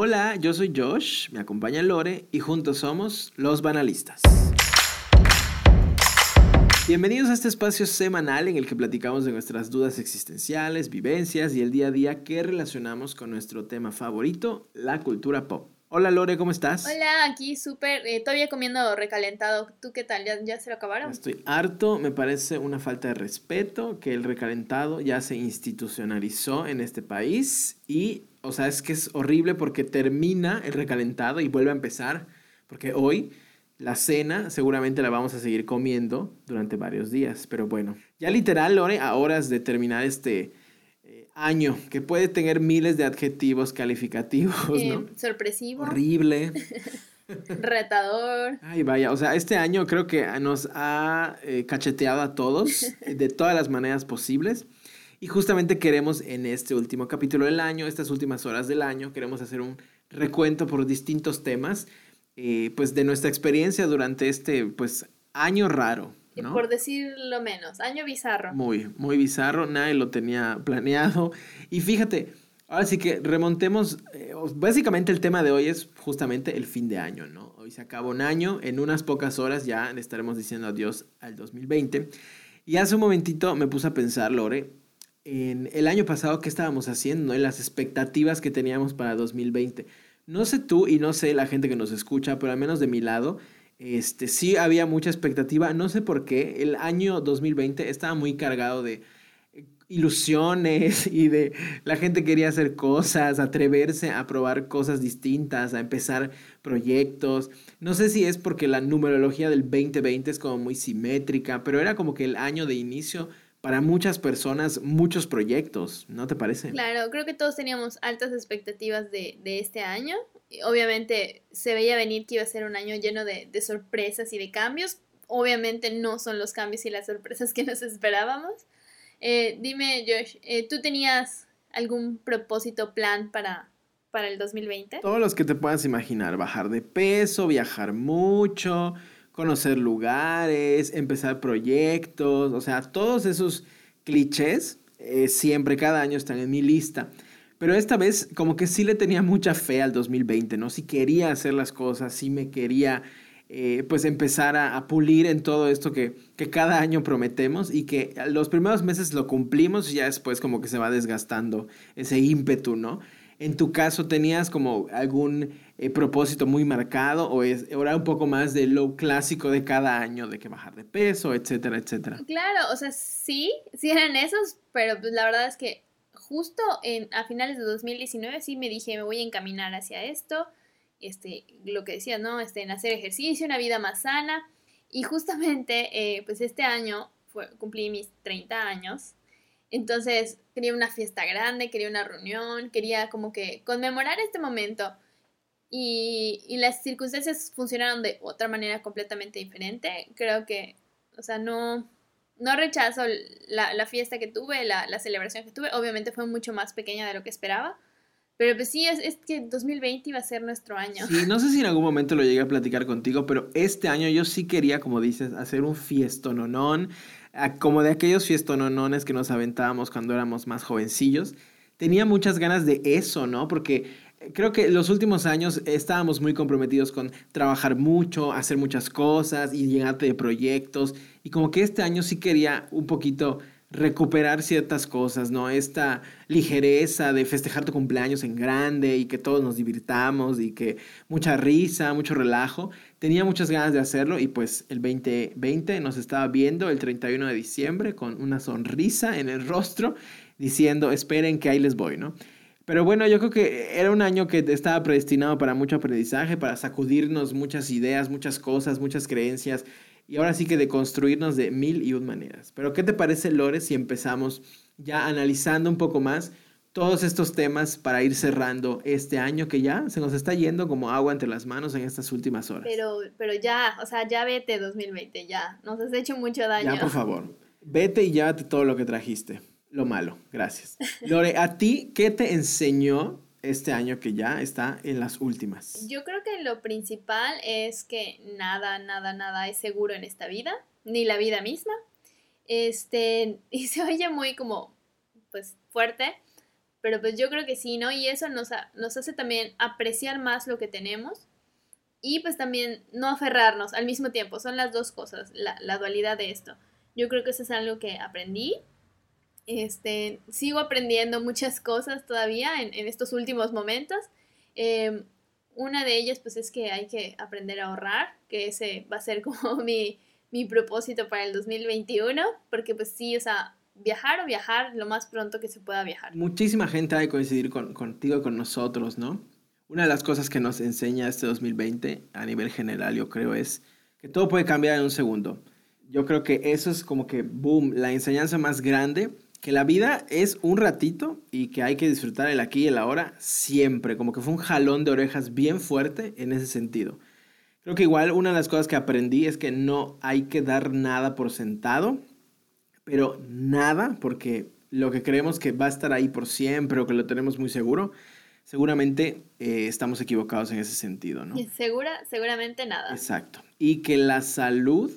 Hola, yo soy Josh, me acompaña Lore y juntos somos los banalistas. Bienvenidos a este espacio semanal en el que platicamos de nuestras dudas existenciales, vivencias y el día a día que relacionamos con nuestro tema favorito, la cultura pop. Hola Lore, ¿cómo estás? Hola, aquí súper, eh, todavía comiendo recalentado. ¿Tú qué tal? ¿Ya, ¿Ya se lo acabaron? Estoy harto, me parece una falta de respeto que el recalentado ya se institucionalizó en este país y, o sea, es que es horrible porque termina el recalentado y vuelve a empezar, porque hoy la cena seguramente la vamos a seguir comiendo durante varios días, pero bueno, ya literal, Lore, a horas de terminar este año, que puede tener miles de adjetivos calificativos, ¿no? Sorpresivo. Horrible. Retador. Ay, vaya, o sea, este año creo que nos ha eh, cacheteado a todos de todas las maneras posibles. Y justamente queremos en este último capítulo del año, estas últimas horas del año, queremos hacer un recuento por distintos temas, eh, pues de nuestra experiencia durante este, pues, año raro, por decirlo menos, año bizarro. Muy, muy bizarro, nadie lo tenía planeado. Y fíjate, ahora sí que remontemos, eh, básicamente el tema de hoy es justamente el fin de año, ¿no? Hoy se acaba un año, en unas pocas horas ya le estaremos diciendo adiós al 2020. Y hace un momentito me puse a pensar, Lore, en el año pasado qué estábamos haciendo, en las expectativas que teníamos para 2020. No sé tú y no sé la gente que nos escucha, pero al menos de mi lado, este, sí había mucha expectativa, no sé por qué, el año 2020 estaba muy cargado de ilusiones y de la gente quería hacer cosas, atreverse a probar cosas distintas, a empezar proyectos. No sé si es porque la numerología del 2020 es como muy simétrica, pero era como que el año de inicio para muchas personas, muchos proyectos, ¿no te parece? Claro, creo que todos teníamos altas expectativas de, de este año obviamente se veía venir que iba a ser un año lleno de, sorpresas y de cambios. Obviamente no son los cambios y las sorpresas que nos esperábamos. Eh, dime, Josh, eh, ¿tú tenías algún propósito, plan para, para el 2020? Todos los que te puedas imaginar, bajar de peso, viajar mucho, conocer lugares, empezar proyectos, o sea, todos esos clichés eh, siempre, cada año están en mi lista. Pero esta vez como que sí le tenía mucha fe al 2020, ¿no? Sí quería hacer las cosas, sí me quería eh, pues empezar a, pulir en todo esto que, que, cada año prometemos y que los primeros meses lo cumplimos y ya después como que se va desgastando ese ímpetu, ¿no? En tu caso, ¿tenías como algún eh, propósito muy marcado o es, era un poco más de lo clásico de cada año, de que bajar de peso, etcétera, etcétera? Claro, o sea, sí, sí eran esos, pero pues la verdad es que justo en, a finales de 2019 sí me dije, me voy a encaminar hacia esto, este, lo que decía, ¿no? Este, en hacer ejercicio, una vida más sana. Y justamente, eh, pues este año fue, cumplí mis 30 años. Entonces quería una fiesta grande, quería una reunión, quería como que conmemorar este momento. Y, y las circunstancias funcionaron de otra manera completamente diferente. Creo que, o sea, no, no rechazo la, fiesta que tuve, la, celebración que tuve. Obviamente fue mucho más pequeña de lo que esperaba. Pero pues sí, es, es, que 2020 iba a ser nuestro año. Sí, no sé si en algún momento lo llegué a platicar contigo, pero este año yo sí quería, como dices, hacer un fiestononón, como de aquellos fiestononones que nos aventábamos cuando éramos más jovencillos. Tenía muchas ganas de eso, ¿no? Porque creo que los últimos años estábamos muy comprometidos con trabajar mucho, hacer muchas cosas y llenarte de proyectos. Y como que este año sí quería un poquito recuperar ciertas cosas, ¿no? Esta ligereza de festejar tu cumpleaños en grande y que todos nos divirtamos y que mucha risa, mucho relajo. Tenía muchas ganas de hacerlo y pues el 2020 nos estaba viendo el 31 de diciembre con una sonrisa en el rostro diciendo, esperen que ahí les voy, ¿no? Pero bueno, yo creo que era un año que estaba predestinado para mucho aprendizaje, para sacudirnos muchas ideas, muchas cosas, muchas creencias y ahora sí que de construirnos de mil y un maneras. Pero ¿qué te parece, Lore, si empezamos ya analizando un poco más todos estos temas para ir cerrando este año que ya se nos está yendo como agua entre las manos en estas últimas horas? Pero, pero ya, o sea, ya vete 2020, ya, nos has hecho mucho daño. Ya, por favor, vete y llévate todo lo que trajiste lo malo. Gracias. Lore, ¿a ti qué te enseñó este año que ya está en las últimas? Yo creo que lo principal es que nada, nada, nada es seguro en esta vida, ni la vida misma. Este, y se oye muy como, pues, fuerte, Pero pues yo creo que sí, ¿no? Y eso nos, hace también apreciar más lo que tenemos y pues también no aferrarnos al mismo tiempo. Son las dos cosas, la, la dualidad de esto. Yo creo que eso es algo que aprendí. Este, sigo aprendiendo muchas cosas todavía en, en estos últimos momentos. Em, una de ellas pues es que hay que aprender a ahorrar, que ese va a ser como mi, mi propósito para el 2021, porque pues sí, o sea, viajar o viajar lo más pronto que se pueda viajar. Muchísima gente ha de coincidir con, contigo, con nosotros, ¿no? Una de las cosas que nos enseña este 2020 a nivel general, yo creo, es que todo puede cambiar en un segundo. Yo creo que eso es como que, boom, la enseñanza más grande, que la vida es un ratito y que hay que disfrutar el aquí y el ahora siempre, como que fue un jalón de orejas bien fuerte en ese sentido. Creo que igual una de las cosas que aprendí es que no hay que dar nada por sentado, pero nada, porque lo que creemos que va a estar ahí por siempre o que lo tenemos muy seguro, seguramente eh, estamos equivocados en ese sentido, ¿no? Segura, seguramente nada. Exacto. Y que la salud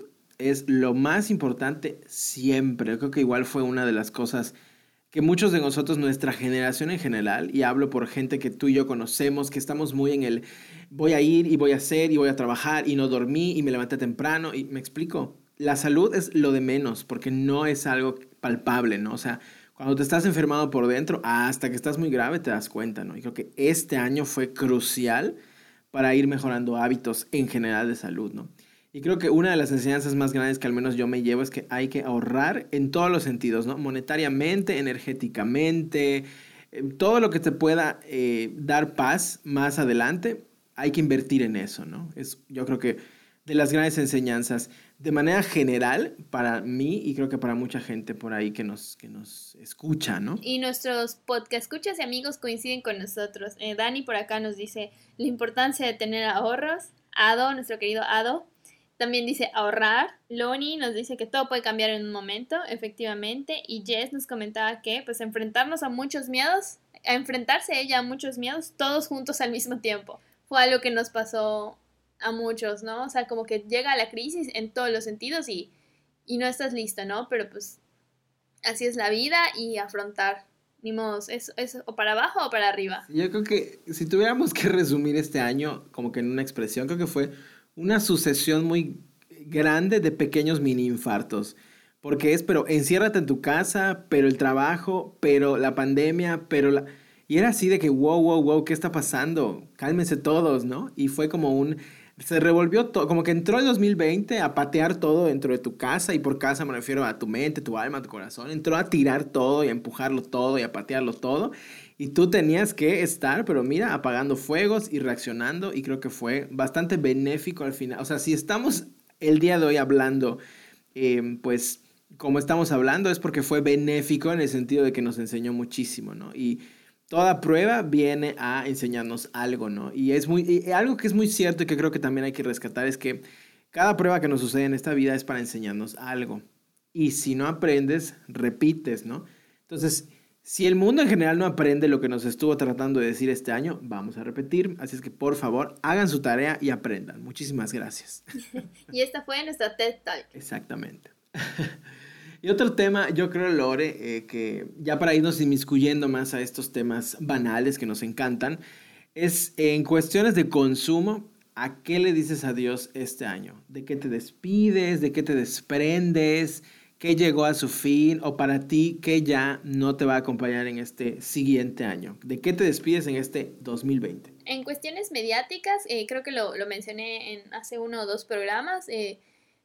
es lo más importante siempre. Creo que igual fue una de las cosas que muchos de nosotros, nuestra generación en general, y hablo por gente que tú y yo conocemos, que estamos muy en el voy a ir y voy a hacer y voy a trabajar y no dormí y me levanté temprano y me explico. La salud es lo de menos porque no es algo palpable, ¿no? O sea, cuando te estás enfermado por dentro, hasta que estás muy grave te das cuenta, ¿no? Y creo que este año fue crucial para ir mejorando hábitos en general de salud, ¿no? Y creo que una de las enseñanzas más grandes que al menos yo me llevo es que hay que ahorrar en todos los sentidos, ¿no? Monetariamente, energéticamente, todo lo que te pueda eh, dar paz más adelante, hay que invertir en eso, ¿no? Es, yo creo que de las grandes enseñanzas de manera general para mí y creo que para mucha gente por ahí que nos, que nos escucha, ¿no? Y nuestros podcast escuchas y amigos coinciden con nosotros. Eh, Dani por acá nos dice la importancia de tener ahorros. Ado, nuestro querido Ado, también dice ahorrar. Loni nos dice que todo puede cambiar en un momento, efectivamente. Y Jess nos comentaba que pues enfrentarnos a muchos miedos, a enfrentarse ella a muchos miedos, todos juntos al mismo tiempo. Fue algo que nos pasó a muchos, ¿no? O sea, como que llega la crisis en todos los sentidos y, y no estás listo, ¿no? Pero pues así es la vida y afrontar. Ni modo, es, es o para abajo o para arriba. Yo creo que si tuviéramos que resumir este año como que en una expresión, creo que fue una sucesión muy grande de pequeños mini infartos. Porque es, pero enciérrate en tu casa, pero el trabajo, pero la pandemia, pero la... Y era así de que, wow, wow, wow, ¿qué está pasando? Cálmense todos, ¿no? Y fue como un... Se revolvió todo, como que entró el 2020 a patear todo dentro de tu casa, y por casa me refiero a tu mente, tu alma, tu corazón. Entró a tirar todo y a empujarlo todo y a patearlo todo. Y tú tenías que estar, pero mira, apagando fuegos y reaccionando y creo que fue bastante benéfico al final. O sea, si estamos el día de hoy hablando, em, pues como estamos hablando es porque fue benéfico en el sentido de que nos enseñó muchísimo, ¿no? Y toda prueba viene a enseñarnos algo, ¿no? Y es muy, algo que es muy cierto y que creo que también hay que rescatar es que cada prueba que nos sucede en esta vida es para enseñarnos algo. Y si no aprendes, repites, ¿no? Entonces, si el mundo en general no aprende lo que nos estuvo tratando de decir este año, vamos a repetir. Así es que por favor, hagan su tarea y aprendan. Muchísimas gracias. y esta fue nuestra TED Talk. Exactamente. y otro tema, yo creo, Lore, eh, que ya para irnos inmiscuyendo más a estos temas banales que nos encantan, es en cuestiones de consumo, ¿a qué le dices adiós este año? ¿De qué te despides? ¿De qué te desprendes? ¿Qué llegó a su fin o para ti qué ya no te va a acompañar en este siguiente año? ¿De qué te despides en este 2020? En cuestiones mediáticas, eh, creo que lo, mencioné en hace uno o dos programas, eh,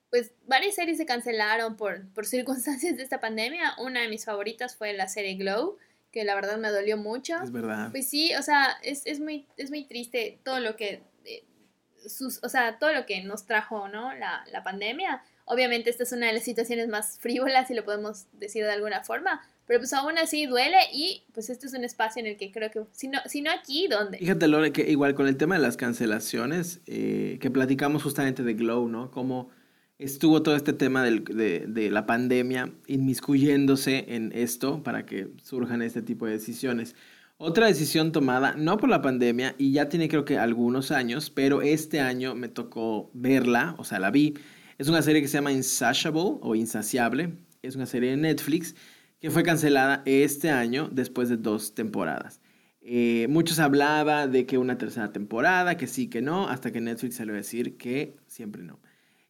pues varias series se cancelaron por, por circunstancias de esta pandemia. Una de mis favoritas fue la serie Glow, que la verdad me dolió mucho. Es verdad. Pues sí, o sea, es, muy, es muy triste todo lo que... Eh, sus, o sea, todo lo que nos trajo, ¿no? La, la pandemia Obviamente esta es una de las situaciones más frívolas, si lo podemos decir de alguna forma, pero pues aún así duele y pues este es un espacio en el que creo que, si no, si no aquí, ¿dónde? Fíjate, Lore, que igual con el tema de las cancelaciones, eh, que platicamos justamente de Glow, ¿no? Cómo estuvo todo este tema del, de, de, la pandemia inmiscuyéndose en esto para que surjan este tipo de decisiones. Otra decisión tomada, no por la pandemia, y ya tiene creo que algunos años, pero este año me tocó verla, o sea, la vi, es una serie que se llama Insatiable o Insaciable. Es una serie de Netflix que fue cancelada este año después de dos temporadas. Eh, muchos hablaba de que una tercera temporada, que sí, que no, hasta que Netflix salió a decir que siempre no.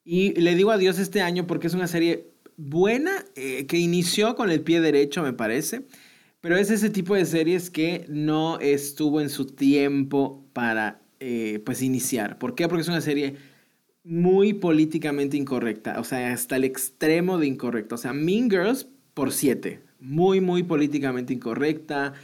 Y le digo adiós este año porque es una serie buena, eh, que inició con el pie derecho, me parece, pero es ese tipo de series que no estuvo en su tiempo para, eh, pues, iniciar. ¿Por qué? Porque es una serie muy políticamente incorrecta, o sea, hasta el extremo de incorrecta. O sea, Mean Girls por siete, muy, muy políticamente incorrecta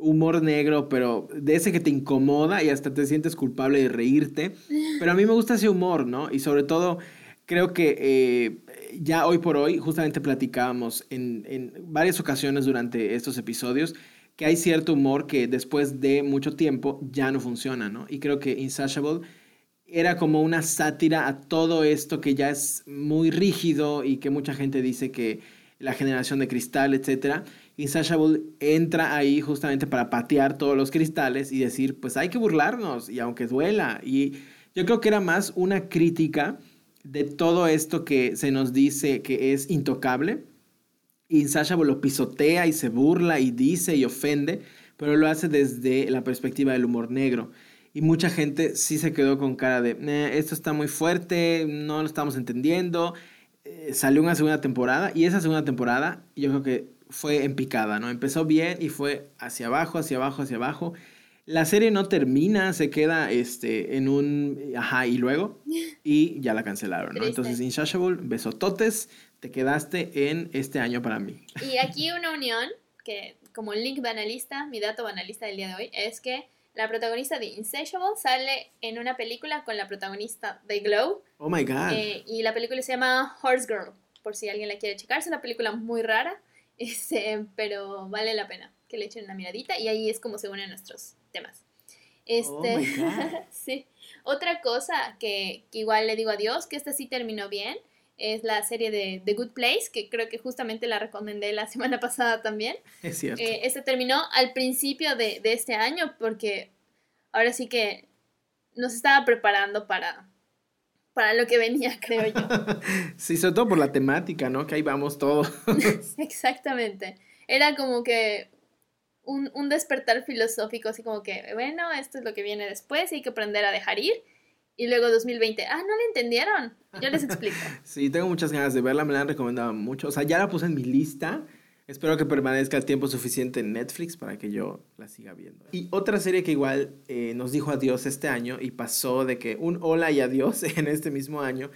humor negro, pero de ese que te incomoda y hasta te sientes culpable de reírte. Pero a mí me gusta ese humor, ¿no? Y sobre todo, creo que eh, ya hoy por hoy, justamente platicábamos en, en, varias ocasiones durante estos episodios, que hay cierto humor que después de mucho tiempo ya no funciona, ¿no? Y creo que Insatiable era como una sátira a todo esto que ya es muy rígido y que mucha gente dice que la generación de cristal, etcétera Insatiable entra ahí justamente para patear todos los cristales y decir, pues hay que burlarnos y aunque duela. Y yo creo que era más una crítica de todo esto que se nos dice que es intocable. Insatiable lo pisotea y se burla y dice y ofende, pero lo hace desde la perspectiva del humor negro. Y mucha gente sí se quedó con cara de, esto está muy fuerte, no lo estamos entendiendo. Eh, salió una segunda temporada y esa segunda temporada yo creo que fue en picada, ¿no? Empezó bien y fue hacia abajo, hacia abajo, hacia abajo. La serie no termina, se queda este, en un ajá y luego y ya la cancelaron, ¿no? Entonces, Insatiable, besototes, te quedaste en este año para mí. Y aquí una unión que como link banalista, mi dato banalista del día de hoy es que la protagonista de Insatiable sale en una película con la protagonista de Glow. Oh my god. Eh, y la película se llama Horse Girl, por si alguien la quiere checar. Es una película muy rara. Este, pero vale la pena que le echen una miradita y ahí es como se unen nuestros temas. Este, oh sí. Otra cosa que, igual le digo adiós, que esta sí terminó bien, es la serie de The Good Place, que creo que justamente la recomendé la semana pasada también. Es cierto. Eh, esta terminó al principio de, de este año porque ahora sí que nos estaba preparando para, para lo que venía, creo yo. sí, sobre todo por la temática, ¿no? Que ahí vamos todos. Exactamente. Era como que un, un, despertar filosófico, así como que, bueno, esto es lo que viene después y hay que aprender a dejar ir. Y luego 2020, ah, no le entendieron. Yo les explico. sí, tengo muchas ganas de verla, me la han recomendado mucho. O sea, ya la puse en mi lista Espero que permanezca el tiempo suficiente en Netflix para que yo la siga viendo. Y otra serie que igual eh, nos dijo adiós este año y pasó de que un hola y adiós en este mismo año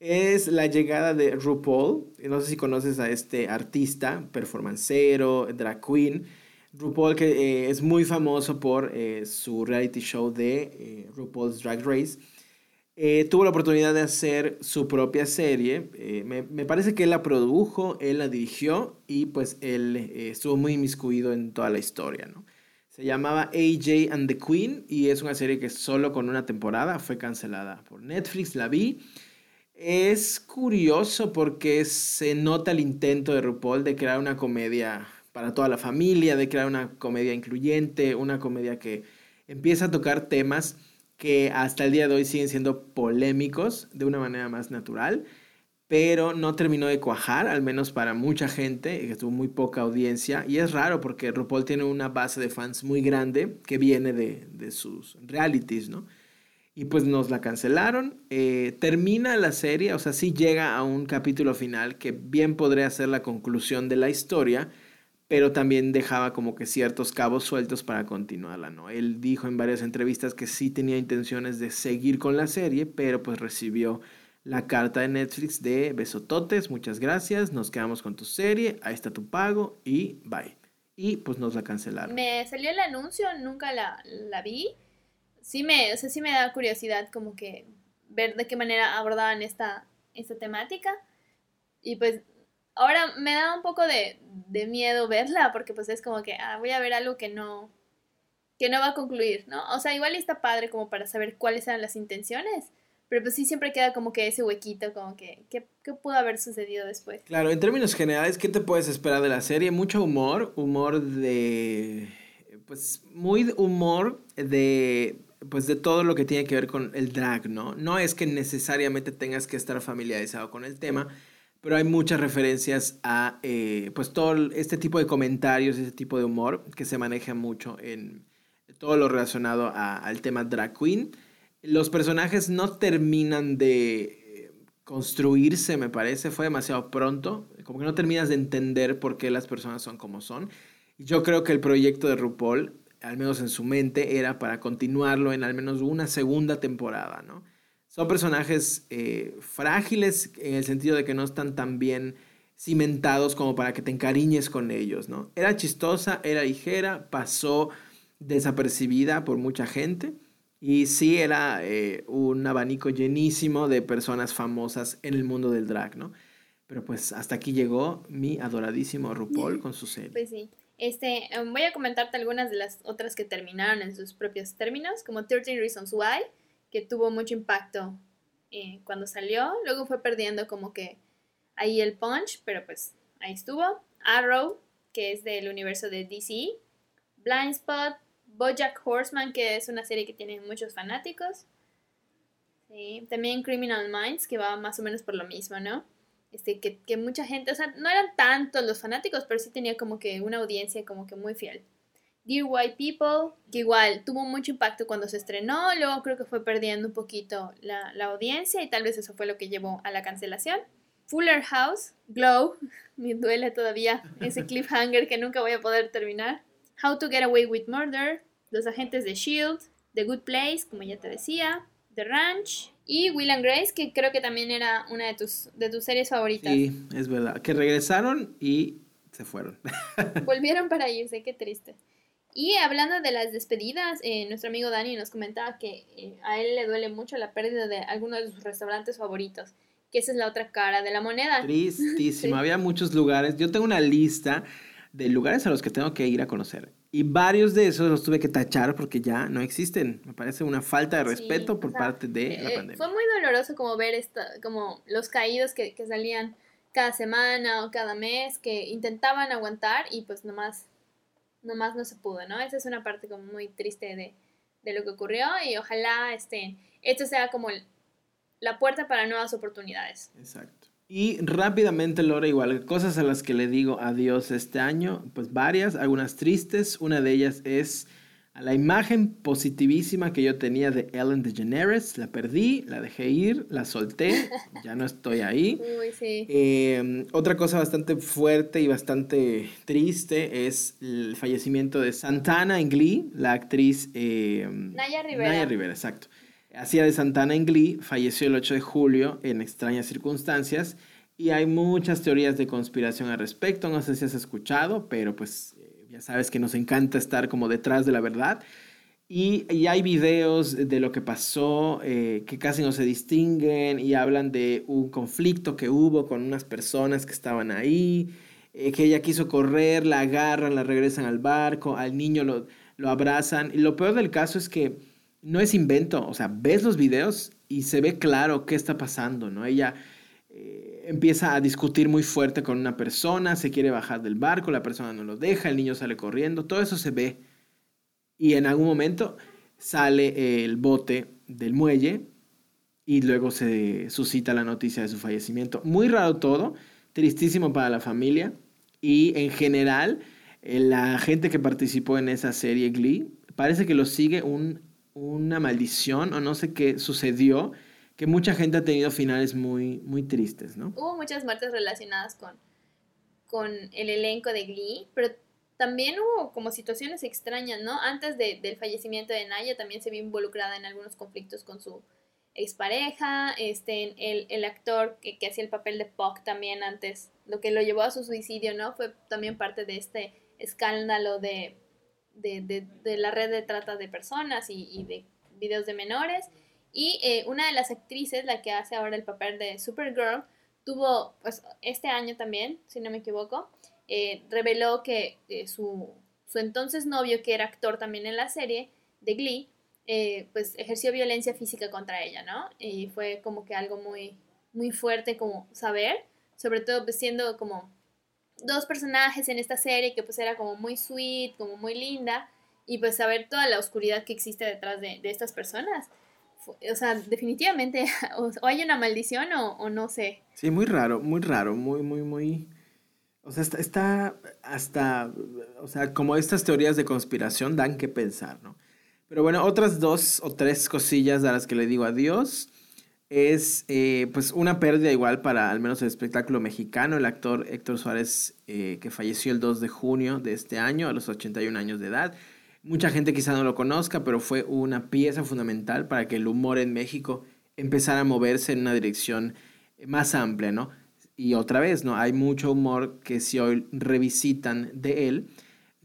es la llegada de RuPaul. No sé si conoces a este artista, performancero, drag queen. RuPaul que eh, es muy famoso por eh, su reality show de RuPaul's Drag Race. Eh, tuvo la oportunidad de hacer su propia serie. Eh, me, parece que él la produjo, él la dirigió y pues él eh, estuvo muy inmiscuido en toda la historia, ¿no? Se llamaba AJ and the Queen y es una serie que solo con una temporada fue cancelada por Netflix, la vi. Es curioso porque se nota el intento de RuPaul de crear una comedia para toda la familia, de crear una comedia incluyente, una comedia que empieza a tocar temas que hasta el día de hoy siguen siendo polémicos de una manera más natural, pero no terminó de cuajar, al menos para mucha gente, que tuvo muy poca audiencia. Y es raro porque RuPaul tiene una base de fans muy grande que viene de, de sus realities, ¿no? Y pues nos la cancelaron. Eh, termina la serie, o sea, sí llega a un capítulo final que bien podría ser la conclusión de la historia, pero también dejaba como que ciertos cabos sueltos para continuarla, ¿no? Él dijo en varias entrevistas que sí tenía intenciones de seguir con la serie, pero pues recibió la carta de Netflix de besototes, muchas gracias, nos quedamos con tu serie, ahí está tu pago y bye. Y pues nos la cancelaron. Me salió el anuncio, nunca la, la vi. Sí me, o sea, sí me da curiosidad como que ver de qué manera abordaban esta, esta temática. Y pues Ahora me da un poco de, miedo verla porque pues es como que ah, voy a ver algo que no que no va a concluir, ¿no? O sea, igual está padre como para saber cuáles eran las intenciones, pero pues sí siempre queda como que ese huequito, como que ¿qué, qué pudo haber sucedido después? Claro, en términos generales, ¿qué te puedes esperar de la serie? Mucho humor, humor de pues muy humor de pues de todo lo que tiene que ver con el drag, ¿no? No es que necesariamente tengas que estar familiarizado con el tema, pero hay muchas referencias a eh, pues todo este tipo de comentarios, este tipo de humor que se maneja mucho en todo lo relacionado al tema drag queen. Los personajes no terminan de eh, construirse, me parece, fue demasiado pronto, como que no terminas de entender por qué las personas son como son. Yo creo que el proyecto de RuPaul, al menos en su mente, era para continuarlo en al menos una segunda temporada, ¿no? Son personajes eh, frágiles en el sentido de que no están tan bien cimentados como para que te encariñes con ellos, ¿no? Era chistosa, era ligera, pasó desapercibida por mucha gente y sí era eh, un abanico llenísimo de personas famosas en el mundo del drag, ¿no? Pero pues hasta aquí llegó mi adoradísimo RuPaul con su serie. Pues sí. Este, em, voy a comentarte algunas de las otras que terminaron en sus propios términos, como 13 Reasons Why, que tuvo mucho impacto eh, cuando salió. Luego fue perdiendo como que ahí el punch, pero pues ahí estuvo. Arrow, que es del universo de DC. Blind Spot, Bojack Horseman, que es una serie que tiene muchos fanáticos. También Criminal Minds, que va más o menos por lo mismo, ¿no? Este, que, que mucha gente, o sea, no eran tantos los fanáticos, pero sí tenía como que una audiencia como que muy fiel. Dear White People, que igual tuvo mucho impacto cuando se estrenó, luego creo que fue perdiendo un poquito la, la audiencia y tal vez eso fue lo que llevó a la cancelación. Fuller House, Glow, me duele todavía ese cliffhanger que nunca voy a poder terminar. How to Get Away with Murder, Los Agentes de Shield, The Good Place, como ya te decía, The Ranch y Will and Grace, que creo que también era una de tus, de tus series favoritas. Sí, es verdad, que regresaron y se fueron. Volvieron para irse, qué triste. Y hablando de las despedidas, eh, nuestro amigo Dani nos comentaba que eh, a él le duele mucho la pérdida de algunos de sus restaurantes favoritos, que esa es la otra cara de la moneda. Tristísimo, había muchos lugares. Yo tengo una lista de lugares a los que tengo que ir a conocer. Y varios de esos los tuve que tachar porque ya no existen. Me parece una falta de respeto por parte de la eh, pandemia. Fue muy doloroso como ver esta, como los caídos que, que salían cada semana o cada mes, que intentaban aguantar y pues nomás nomás no se pudo, ¿no? Esa es una parte como muy triste de, de lo que ocurrió y ojalá este, esto sea como la puerta para nuevas oportunidades. Exacto. Y rápidamente, Laura, igual, cosas a las que le digo adiós este año, pues varias, algunas tristes. Una de ellas es a la imagen positivísima que yo tenía de Ellen DeGeneres, la perdí, la dejé ir, la solté, ya no estoy ahí. Uy, sí. Em, otra cosa bastante fuerte y bastante triste es el fallecimiento de Santana en Glee, la actriz... Em, Naya Rivera. Naya Rivera, exacto. Hacía de Santana en Glee, falleció el 8 de julio en extrañas circunstancias y hay muchas teorías de conspiración al respecto, no sé si has escuchado, pero pues ya sabes que nos encanta estar como detrás de la verdad. Y, hay videos de lo que pasó eh, que casi no se distinguen y hablan de un conflicto que hubo con unas personas que estaban ahí, eh, que ella quiso correr, la agarran, la regresan al barco, al niño lo, lo abrazan. Y lo peor del caso es que no es invento, o sea, ves los videos y se ve claro qué está pasando, ¿no? Ella eh, empieza a discutir muy fuerte con una persona, se quiere bajar del barco, la persona no lo deja, el niño sale corriendo, todo eso se ve. Y en algún momento sale el bote del muelle y luego se suscita la noticia de su fallecimiento. Muy raro todo, tristísimo para la familia y en general eh, la gente que participó en esa serie Glee parece que lo sigue un, una maldición o no sé qué sucedió que mucha gente ha tenido finales muy, muy tristes, ¿no? Hubo muchas muertes relacionadas con, con el elenco de Glee, pero también hubo como situaciones extrañas, ¿no? Antes del fallecimiento de Naya también se vio involucrada en algunos conflictos con su expareja, este, el, el actor que, que, hacía el papel de Puck también antes, lo que lo llevó a su suicidio, ¿no? Fue también parte de este escándalo de, de, de, de la red de trata de personas y, y de videos de menores. Y eh, una de las actrices, la que hace ahora el papel de Supergirl, tuvo, pues este año también, si no me equivoco, eh, reveló que eh, su, su, entonces novio, que era actor también en la serie de Glee, pues ejerció violencia física contra ella, ¿no? Y fue como que algo muy, muy fuerte como saber, sobre todo pues siendo como dos personajes en esta serie que pues era como muy sweet, como muy linda, y pues saber toda la oscuridad que existe detrás de, de estas personas o sea, definitivamente o, hay una maldición o, no sé. Sí, muy raro, muy raro, muy, muy, muy... O sea, está, está, hasta, o sea, como estas teorías de conspiración dan que pensar, ¿no? Pero bueno, otras dos o tres cosillas a las que le digo adiós es eh, pues una pérdida igual para al menos el espectáculo mexicano. El actor Héctor Suárez, eh, que falleció el 2 de junio de este año a los 81 años de edad. Mucha gente quizá no lo conozca, pero fue una pieza fundamental para que el humor en México empezara a moverse en una dirección más amplia, ¿no? Y otra vez, ¿no? Hay mucho humor que si hoy revisitan de él,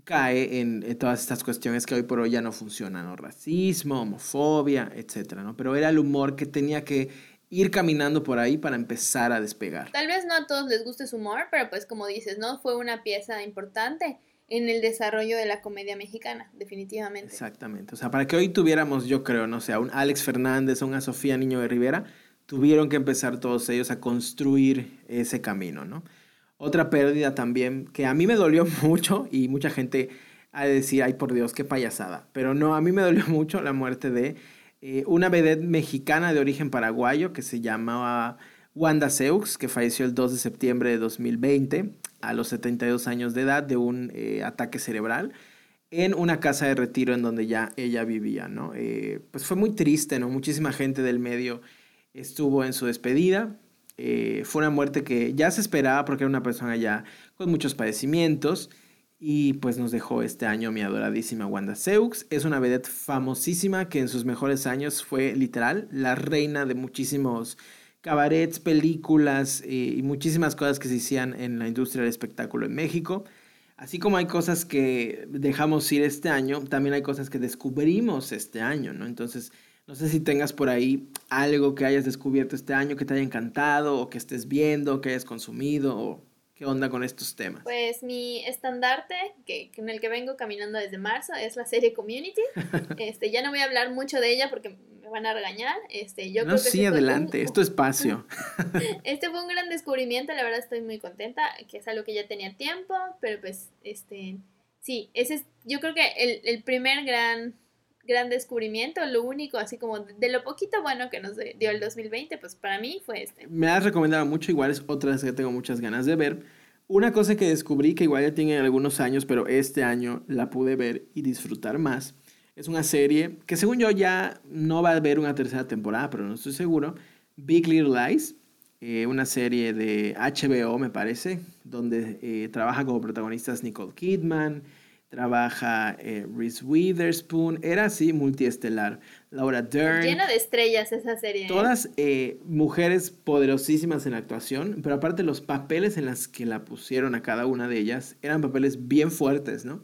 cae en, todas estas cuestiones que hoy por hoy ya no funcionan, ¿no? Racismo, homofobia, etcétera, ¿no? Pero era el humor que tenía que ir caminando por ahí para empezar a despegar. Tal vez no a todos les guste su humor, pero pues como dices, ¿no? Fue una pieza importante en el desarrollo de la comedia mexicana, definitivamente. Exactamente. O sea, para que hoy tuviéramos, yo creo, no sé, a un Alex Fernández, a una Sofía Niño de Rivera, tuvieron que empezar todos ellos a construir ese camino, ¿no? Otra pérdida también que a mí me dolió mucho y mucha gente de decir, ay por Dios, qué payasada. Pero no, a mí me dolió mucho la muerte de eh, una vedette mexicana de origen paraguayo que se llamaba Wanda Seux, que falleció el 2 de septiembre de 2020 a los 72 años de edad de un eh, ataque cerebral en una casa de retiro en donde ya ella vivía, ¿no? Eh, pues fue muy triste, ¿no? Muchísima gente del medio estuvo en su despedida. Eh, fue una muerte que ya se esperaba porque era una persona ya con muchos padecimientos y pues nos dejó este año mi adoradísima Wanda Seux. Es una vedette famosísima que en sus mejores años fue literal la reina de muchísimos cabarets, películas eh, y muchísimas cosas que se hacían en la industria del espectáculo en México. Así como hay cosas que dejamos ir este año, también hay cosas que descubrimos este año, ¿no? Entonces, no sé si tengas por ahí algo que hayas descubierto este año que te haya encantado o que estés viendo, que hayas consumido o qué onda con estos temas. Pues mi estandarte, que, en el que vengo caminando desde marzo, es la serie Community. Este, ya no voy a hablar mucho de ella porque van a regañar. Este, yo no, sí, adelante, es tu espacio. este fue un gran descubrimiento, la verdad estoy muy contenta, que es algo que ya tenía tiempo, pero pues, este, sí, ese es, yo creo que el, el primer gran, gran descubrimiento, lo único, así como de lo poquito bueno que nos dio el 2020, pues para mí fue este. Me has recomendado mucho, igual es otras que tengo muchas ganas de ver. Una cosa que descubrí que igual ya tiene algunos años, pero este año la pude ver y disfrutar más, es una serie que según yo ya no va a haber una tercera temporada, pero no estoy seguro. Big Little Lies, eh, una serie de HBO me parece, donde eh, trabaja como protagonistas Nicole Kidman, trabaja eh, Reese Witherspoon, era así multiestelar. Laura Dern. Llena de estrellas esa serie. Todas mujeres poderosísimas en actuación, pero aparte los papeles en los que la pusieron a cada una de ellas eran papeles bien fuertes, ¿no?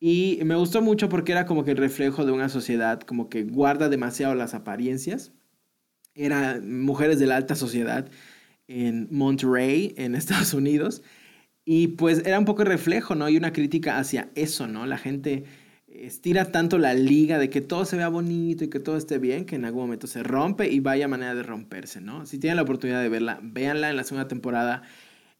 Y me gustó mucho porque era como que el reflejo de una sociedad como que guarda demasiado las apariencias. Eran mujeres de la alta sociedad en Monterrey, en Estados Unidos. Y pues era un poco reflejo, ¿no? Y una crítica hacia eso, ¿no? La gente estira tanto la liga de que todo se vea bonito y que todo esté bien, que en algún momento se rompe y vaya manera de romperse, ¿no? Si tienen la oportunidad de verla, véanla. En la segunda temporada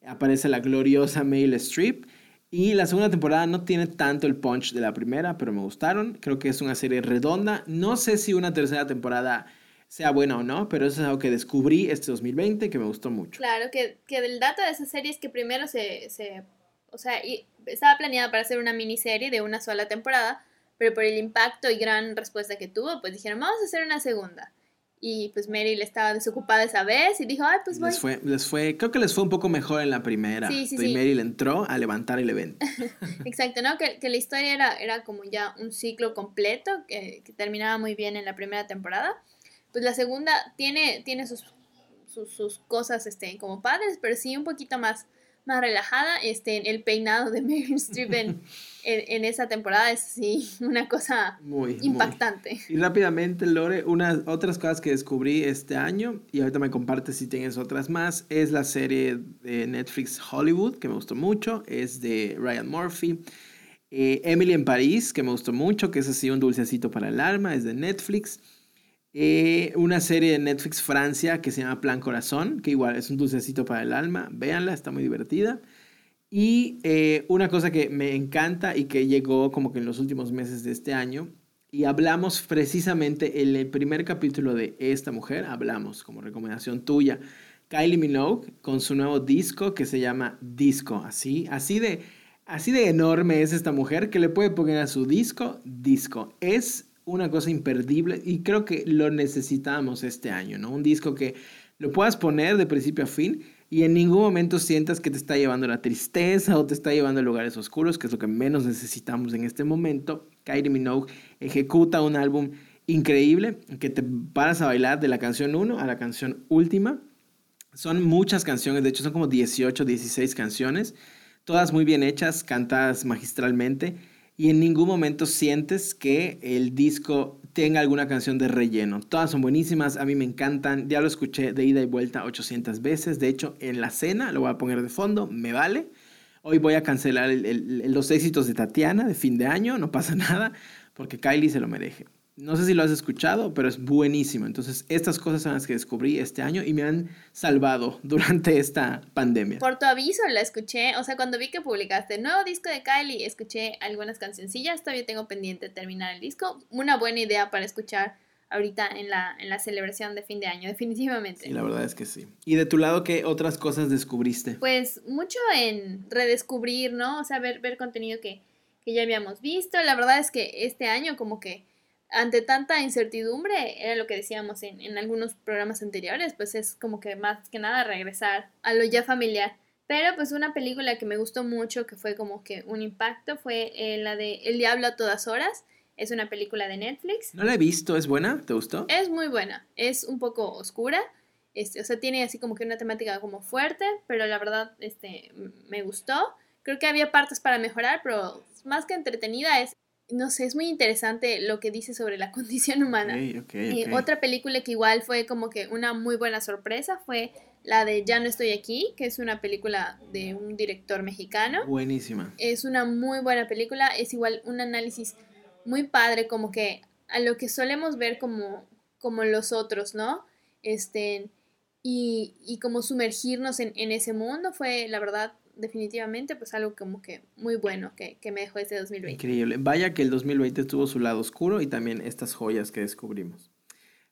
aparece la gloriosa Meryl Streep y la segunda temporada no tiene tanto el punch de la primera, pero me gustaron. Creo que es una serie redonda. No sé si una tercera temporada sea buena o no, pero eso es algo que descubrí este 2020 que me gustó mucho. Claro, que, que el dato de esa serie es que primero se, se o sea, y estaba planeada para hacer una miniserie de una sola temporada, pero por el impacto y gran respuesta que tuvo, pues dijeron, vamos a hacer una segunda. Y pues Meryl estaba desocupada esa vez y dijo, ay, pues voy. Les fue, les fue, creo que les fue un poco mejor en la primera. Sí, sí, sí. Meryl entró a levantar el evento. Exacto, ¿no? Que, que, la historia era, era como ya un ciclo completo que, que, terminaba muy bien en la primera temporada. Pues la segunda tiene, tiene sus, sus, sus cosas este, como padres, pero sí un poquito más más relajada. Este, el peinado de Meryl Streep en, en, esa temporada es sí una cosa muy impactante. Y rápidamente, Lore, unas otras cosas que descubrí este año, y ahorita me compartes si tienes otras más, es la serie de Netflix Hollywood, que me gustó mucho, es de Ryan Murphy. Eh, Emily en París, que me gustó mucho, que es así un dulcecito para el alma, es de Netflix. Eh, una serie de Netflix Francia que se llama Plan Corazón, que igual es un dulcecito para el alma. Véanla, está muy divertida. Y eh, una cosa que me encanta y que llegó como que en los últimos meses de este año y hablamos precisamente en el primer capítulo de esta mujer, hablamos como recomendación tuya, Kylie Minogue con su nuevo disco que se llama Disco, así, así de, así de enorme es esta mujer que le puede poner a su disco Disco. Es una cosa imperdible y creo que lo necesitamos este año, ¿no? Un disco que lo puedas poner de principio a fin y en ningún momento sientas que te está llevando la tristeza o te está llevando a lugares oscuros, que es lo que menos necesitamos en este momento. Kylie Minogue ejecuta un álbum increíble que te paras a bailar de la canción 1 a la canción última. Son muchas canciones, de hecho son como 18, 16 canciones, todas muy bien hechas, cantadas magistralmente y en ningún momento sientes que el disco tenga alguna canción de relleno. Todas son buenísimas, a mí me encantan, ya lo escuché de ida y vuelta 800 veces, de hecho en la cena lo voy a poner de fondo, me vale. Hoy voy a cancelar los éxitos de Tatiana de fin de año, no pasa nada, porque Kylie se lo merece. No sé si lo has escuchado, pero es buenísimo. Entonces, estas cosas son las que descubrí este año y me han salvado durante esta pandemia. Por tu aviso la escuché, o sea, cuando vi que publicaste el nuevo disco de Kylie, escuché algunas cancioncillas, todavía tengo pendiente terminar el disco. Una buena idea para escuchar ahorita en la, en la celebración de fin de año, definitivamente. Y la verdad es que sí. ¿Y de tu lado qué otras cosas descubriste? Pues mucho en redescubrir, ¿no? O sea, ver, ver contenido que, que ya habíamos visto. La verdad es que este año como que ante tanta incertidumbre, era lo que decíamos en, en, algunos programas anteriores, pues es como que más que nada regresar a lo ya familiar. Pero pues una película que me gustó mucho, que fue como que un impacto, fue eh, la de El Diablo a todas horas. Es una película de Netflix. No la he visto, ¿es buena? ¿Te gustó? Es muy buena, es un poco oscura. Este, o sea, tiene así como que una temática como fuerte, pero la verdad este, me gustó. Creo que había partes para mejorar, pero más que entretenida es no sé, es muy interesante lo que dice sobre la condición humana. Y otra película que igual fue como que una muy buena sorpresa fue la de Ya no estoy aquí, que es una película de un director mexicano. Buenísima. Es una muy buena película, es igual un análisis muy padre como que a lo que solemos ver como, como los otros, ¿no? Este, y, y como sumergirnos en, en ese mundo fue, la verdad, definitivamente pues algo como que muy bueno que, que, me dejó este 2020. Increíble. Vaya que el 2020 tuvo su lado oscuro y también estas joyas que descubrimos.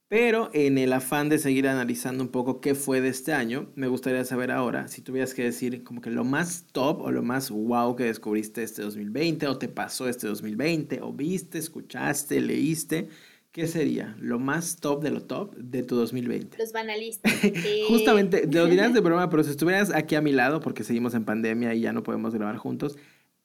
Pero en el afán de seguir analizando un poco qué fue de este año, me gustaría saber ahora, si tuvieras que decir como que lo más top o lo más wow que descubriste este 2020 o te pasó este 2020 o viste, escuchaste, leíste, ¿Qué sería lo más top de lo top de tu 2020? Los banalistas. Justamente, te lo dirás de broma, pero si estuvieras aquí a mi lado, porque seguimos en pandemia y ya no podemos grabar juntos,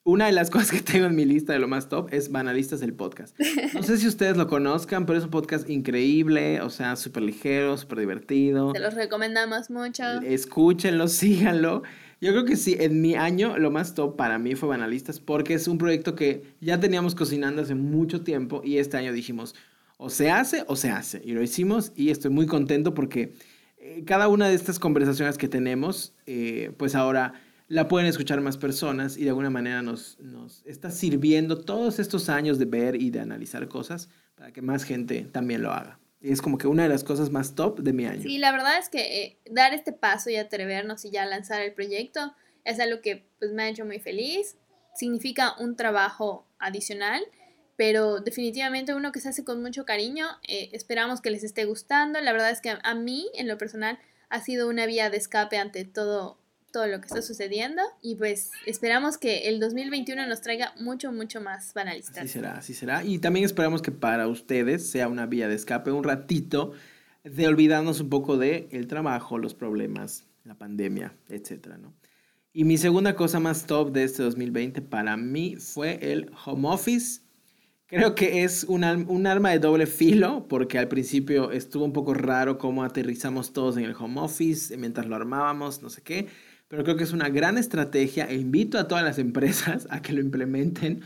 una de las cosas que tengo en mi lista de lo más top es Banalistas el podcast. No sé si ustedes lo conozcan, pero es un podcast increíble, o sea, súper ligero, súper divertido. Te los recomendamos mucho. Escúchenlo, síganlo. Yo creo que sí, en mi año lo más top para mí fue Banalistas porque es un proyecto que ya teníamos cocinando hace mucho tiempo y este año dijimos, o se hace o se hace. Y lo hicimos y estoy muy contento porque eh, cada una de estas conversaciones que tenemos, eh, pues ahora la pueden escuchar más personas y de alguna manera nos, nos está sirviendo todos estos años de ver y de analizar cosas para que más gente también lo haga. Y es como que una de las cosas más top de mi año. Sí, la verdad es que eh, dar este paso y atrevernos y ya lanzar el proyecto es algo que pues me ha hecho muy feliz. Significa un trabajo adicional pero definitivamente uno que se hace con mucho cariño. Eh, esperamos que les esté gustando. La verdad es que a, mí, en lo personal, ha sido una vía de escape ante todo, todo lo que está sucediendo. Y pues esperamos que el 2021 nos traiga mucho, mucho más banalistas. Así será, así será. Y también esperamos que para ustedes sea una vía de escape, un ratito de olvidarnos un poco de el trabajo, los problemas, la pandemia, etcétera, ¿no? Y mi segunda cosa más top de este 2020 para mí fue el home office Creo que es un, un, arma de doble filo, porque al principio estuvo un poco raro cómo aterrizamos todos en el home office mientras lo armábamos, no sé qué, pero creo que es una gran estrategia e invito a todas las empresas a que lo implementen,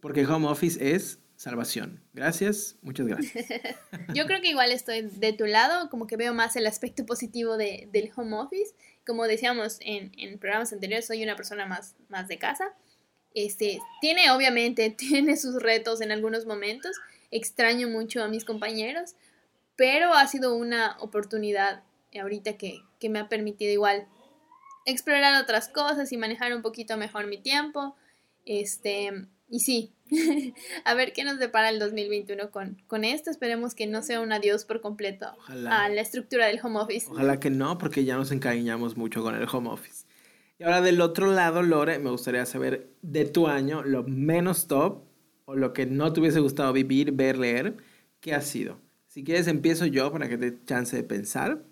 porque home office es salvación. Gracias, muchas gracias. Yo creo que igual estoy de tu lado, como que veo más el aspecto positivo de, del home office. Como decíamos en, en programas anteriores, soy una persona más, más de casa. Este, tiene, obviamente, tiene sus retos en algunos momentos. Extraño mucho a mis compañeros, pero ha sido una oportunidad ahorita que, que me ha permitido igual explorar otras cosas y manejar un poquito mejor mi tiempo. Este, y sí, a ver qué nos depara el 2021 con, con esto. Esperemos que no sea un adiós por completo a la estructura del home office. Ojalá que no, porque ya nos encariñamos mucho con el home office. Y ahora del otro lado, Lore, me gustaría saber de tu año lo menos top o lo que no te hubiese gustado vivir, ver, leer, ¿qué ha sido? Si quieres, empiezo yo para que te dé chance de pensar.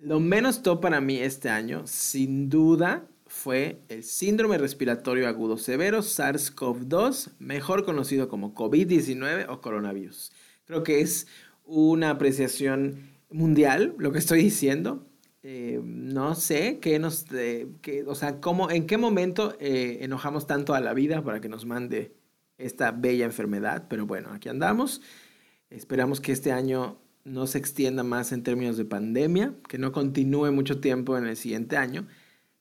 Lo menos top para mí este año, sin duda, fue el síndrome respiratorio agudo severo SARS-CoV-2, mejor conocido como COVID-19 o coronavirus. Creo que es una apreciación mundial lo que estoy diciendo. Eh, no sé qué nos, o sea, cómo, en qué momento eh, enojamos tanto a la vida para que nos mande esta bella enfermedad, pero bueno, aquí andamos. Esperamos que este año no se extienda más en términos de pandemia, que no continúe mucho tiempo en el siguiente año,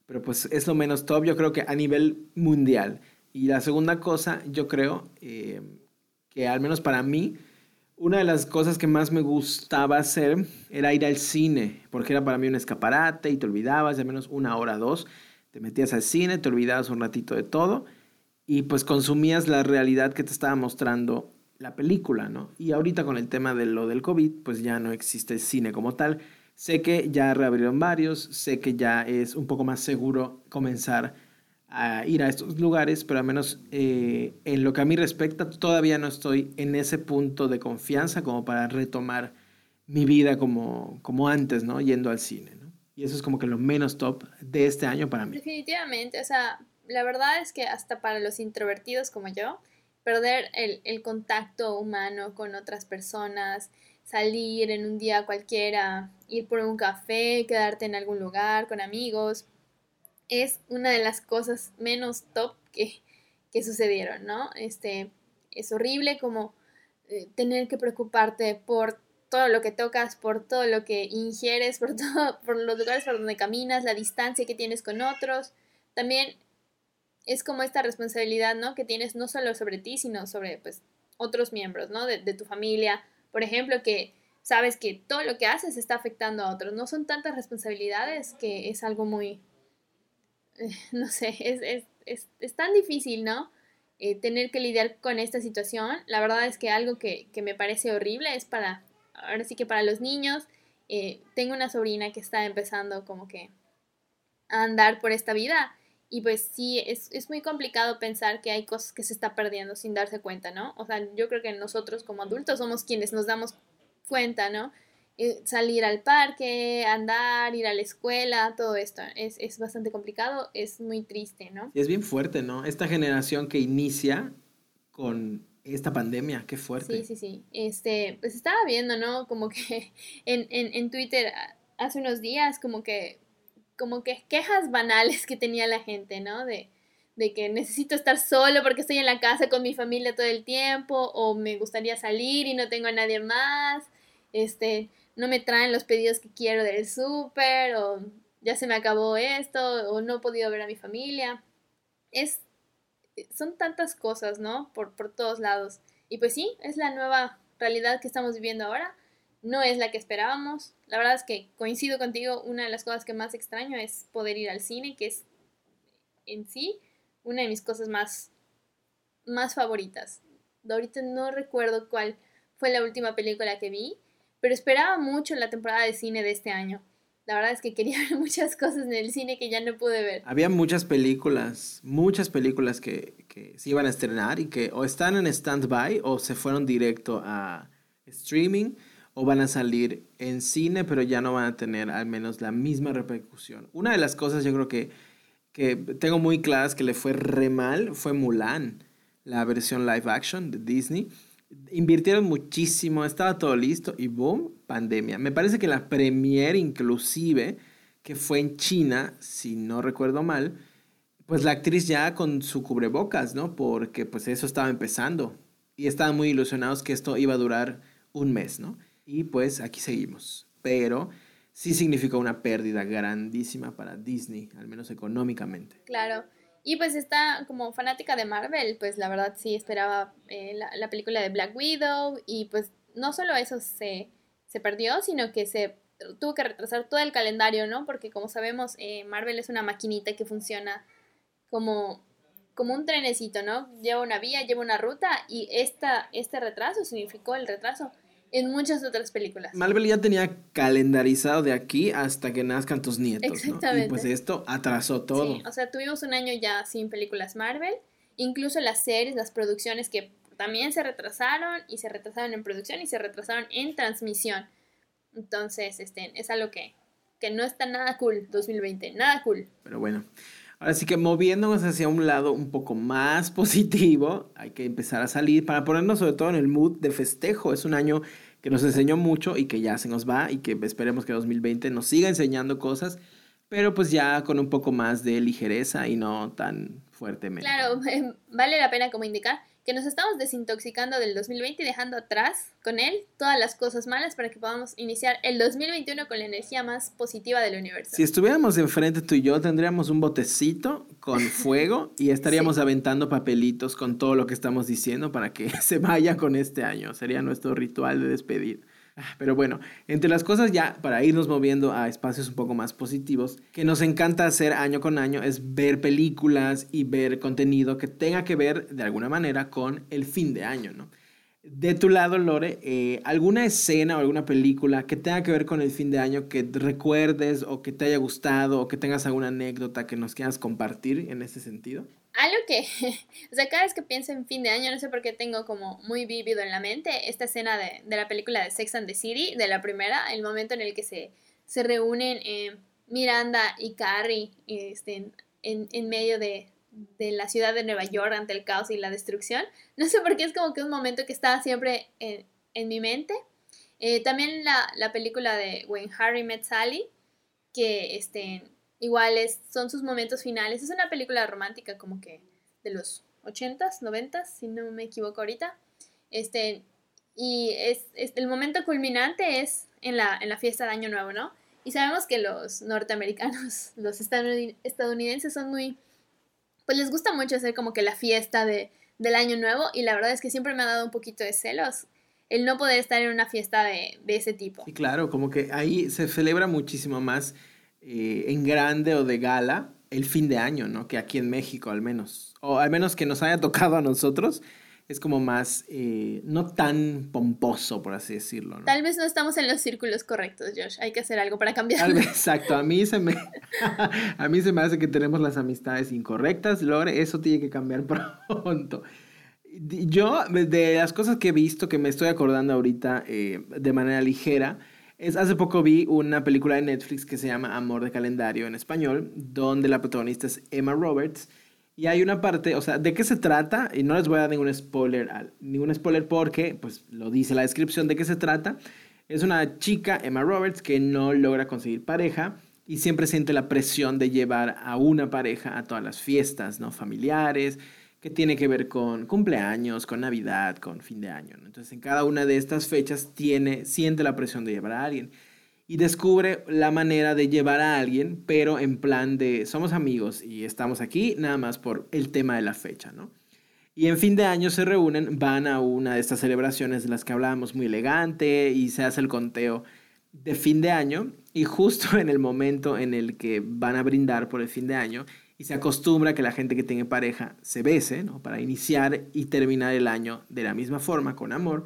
pero pues es lo menos top, yo creo que a nivel mundial. Y la segunda cosa, yo creo eh, que al menos para mí, una de las cosas que más me gustaba hacer era ir al cine, porque era para mí un escaparate y te olvidabas de menos una hora, dos, te metías al cine, te olvidabas un ratito de todo y pues consumías la realidad que te estaba mostrando la película, ¿no? Y ahorita con el tema de lo del COVID, pues ya no existe el cine como tal. Sé que ya reabrieron varios, sé que ya es un poco más seguro comenzar a ir a estos lugares, pero al menos eh, en lo que a mí respecta, todavía no estoy en ese punto de confianza como para retomar mi vida como, como antes, ¿no? Yendo al cine, ¿no? Y eso es como que lo menos top de este año para mí. Definitivamente, o sea, la verdad es que hasta para los introvertidos como yo, perder el, el contacto humano con otras personas, salir en un día cualquiera, ir por un café, quedarte en algún lugar con amigos, es una de las cosas menos top que, que sucedieron, ¿no? Este, es horrible como eh, tener que preocuparte por todo lo que tocas, por todo lo que ingieres, por, todo, por los lugares por donde caminas, la distancia que tienes con otros. También es como esta responsabilidad, ¿no? Que tienes no solo sobre ti, sino sobre, pues, otros miembros, ¿no? De, de tu familia. Por ejemplo, que sabes que todo lo que haces está afectando a otros. No son tantas responsabilidades que es algo muy, no sé, es, es, es, es tan difícil, ¿no? Eh, tener que lidiar con esta situación. La verdad es que algo que, que, me parece horrible es para, ahora sí que para los niños. Eh, tengo una sobrina que está empezando como que a andar por esta vida y pues sí, es, es muy complicado pensar que hay cosas que se está perdiendo sin darse cuenta, ¿no? O sea, yo creo que nosotros como adultos somos quienes nos damos cuenta, ¿no? Eh, salir al parque, andar, ir a la escuela, todo esto. Es, es bastante complicado, es muy triste, ¿no? es bien fuerte, ¿no? Esta generación que inicia con esta pandemia, qué fuerte. Sí, sí, sí. Este, pues estaba viendo, ¿no? Como que en, en, en Twitter hace unos días, como que, como que quejas banales que tenía la gente, ¿no? De, de que necesito estar solo porque estoy en la casa con mi familia todo el tiempo, o me gustaría salir y no tengo a nadie más, este, no me traen los pedidos que quiero del súper, o ya se me acabó esto, o no he podido ver a mi familia. Es, son tantas cosas, ¿no? Por, por todos lados. Y pues sí, es la nueva realidad que estamos viviendo ahora. No es la que esperábamos. La verdad es que coincido contigo, una de las cosas que más extraño es poder ir al cine, que es en sí una de mis cosas más, más favoritas. Ahorita no recuerdo cuál fue la última película que vi, pero esperaba mucho la temporada de cine de este año. La verdad es que quería ver muchas cosas en el cine que ya no pude ver. Había muchas películas, muchas películas que, que se iban a estrenar y que o están en stand-by o se fueron directo a streaming o van a salir en cine, pero ya no van a tener al menos la misma repercusión. Una de las cosas yo creo que, que tengo muy claras que le fue re mal fue Mulan, la versión live action de Disney Invirtieron muchísimo, estaba todo listo y boom, pandemia. Me parece que la premiere inclusive, que fue en China, si no recuerdo mal, pues la actriz ya con su cubrebocas, ¿no? Porque pues eso estaba empezando y estaban muy ilusionados que esto iba a durar un mes, ¿no? Y pues aquí seguimos. Pero sí significó una pérdida grandísima para Disney, al menos económicamente. Claro. Y pues está como fanática de Marvel, pues la verdad sí esperaba eh, la, película de Black Widow y pues no solo eso se, se, perdió, sino que se tuvo que retrasar todo el calendario, ¿no? Porque como sabemos, eh, Marvel es una maquinita que funciona como como un trenecito, ¿no? Lleva una vía, lleva una ruta y esta, este retraso significó el retraso en muchas otras películas. Marvel ya tenía calendarizado de aquí hasta que nazcan tus nietos. Exactamente. Y pues esto atrasó todo. Sí, o sea, tuvimos un año ya sin películas Marvel, incluso las series, las producciones que también se retrasaron y se retrasaron en producción y se retrasaron en transmisión. Entonces, este, es algo que, que no está nada cool 2020, nada cool. Pero bueno, ahora sí que moviéndonos hacia un lado un poco más positivo, hay que empezar a salir para ponernos sobre todo en el mood de festejo. Es un año que nos enseñó mucho y que ya se nos va y que esperemos que 2020 nos siga enseñando cosas, pero pues ya con un poco más de ligereza y no tan fuertemente. Claro, vale la pena como indicar que nos estamos desintoxicando del 2020 y dejando atrás con él todas las cosas malas para que podamos iniciar el 2021 con la energía más positiva del universo. Si estuviéramos enfrente tú y yo, tendríamos un botecito con fuego y estaríamos aventando papelitos con todo lo que estamos diciendo para que se vaya con este año. Sería nuestro ritual de despedir. Ah, pero bueno, entre las cosas ya para irnos moviendo a espacios un poco más positivos, que nos encanta hacer año con año es ver películas y ver contenido que tenga que ver de alguna manera con el fin de año, ¿no? De tu lado, Lore, eh, ¿alguna escena o alguna película que tenga que ver con el fin de año que recuerdes o que te haya gustado o que tengas alguna anécdota que nos quieras compartir en ese sentido? algo que, o sea, cada vez que pienso en fin de año, no sé por qué tengo como muy vívido en la mente esta escena de, la película de Sex and the City, de la primera, el momento en el que se, se reúnen eh, Miranda y Carrie este, en, en, medio de, de, la ciudad de Nueva York ante el caos y la destrucción. No sé por qué es como que un momento que está siempre en, en mi mente. Eh, también la, la, película de When Harry Met Sally, que este, Igual son sus momentos finales. Es una película romántica como que de los 80s, 90s, si no me equivoco ahorita. Este, y es, el momento culminante es en la, en la fiesta de Año Nuevo, ¿no? Y sabemos que los norteamericanos, los estadounidenses son muy, pues les gusta mucho hacer como que la fiesta de, del Año Nuevo y la verdad es que siempre me ha dado un poquito de celos el no poder estar en una fiesta de, de ese tipo. Y claro, como que ahí se celebra muchísimo más eh, en grande o de gala el fin de año, ¿no? Que aquí en México al menos. O al menos que nos haya tocado a nosotros. Es como más, eh, no tan pomposo, por así decirlo. ¿no? Tal vez no estamos en los círculos correctos, Josh. Hay que hacer algo para cambiarlo. Exacto. A mí se me, a mí se me hace que tenemos las amistades incorrectas. Lore, eso tiene que cambiar pronto. Yo, de las cosas que he visto, que me estoy acordando ahorita eh, de manera ligera, es, hace poco vi una película de Netflix que se llama Amor de Calendario en español, donde la protagonista es Emma Roberts. Y hay una parte, o sea, ¿de qué se trata? Y no les voy a dar ningún spoiler, ningún spoiler porque, pues, lo dice la descripción de qué se trata. Es una chica, Emma Roberts, que no logra conseguir pareja y siempre siente la presión de llevar a una pareja a todas las fiestas, ¿no? Familiares, que tiene que ver con cumpleaños, con Navidad, con fin de año. Entonces, en cada una de estas fechas tiene, siente la presión de llevar a alguien y descubre la manera de llevar a alguien, pero en plan de somos amigos y estamos aquí nada más por el tema de la fecha, ¿no? Y en fin de año se reúnen, van a una de estas celebraciones de las que hablábamos muy elegante y se hace el conteo de fin de año y justo en el momento en el que van a brindar por el fin de año, y se acostumbra que la gente que tiene pareja se bese, ¿no? Para iniciar y terminar el año de la misma forma, con amor.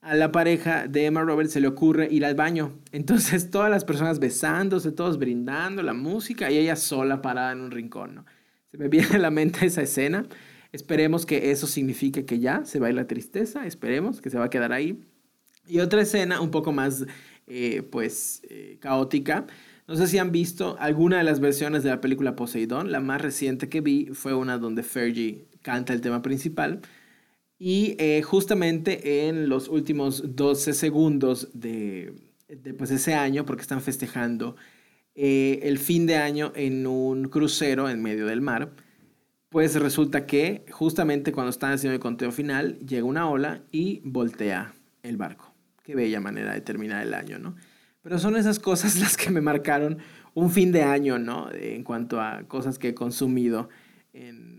A la pareja de Emma Roberts se le ocurre ir al baño. Entonces todas las personas besándose, todos brindando la música y ella sola parada en un rincón. Se me viene a la mente esa escena. Esperemos que eso signifique que ya se va a ir la tristeza. Esperemos que se va a quedar ahí. Y otra escena un poco más, eh, pues, eh, caótica no sé si han visto alguna de las versiones de la película Poseidón. La más reciente que vi fue una donde Fergie canta el tema principal. Y eh, justamente en los últimos 12 segundos de, pues, ese año, porque están festejando eh, el fin de año en un crucero en medio del mar, pues resulta que justamente cuando están haciendo el conteo final, llega una ola y voltea el barco. Qué bella manera de terminar el año, ¿no? Pero son esas cosas las que me marcaron un fin de año, ¿no? En cuanto a cosas que he consumido en,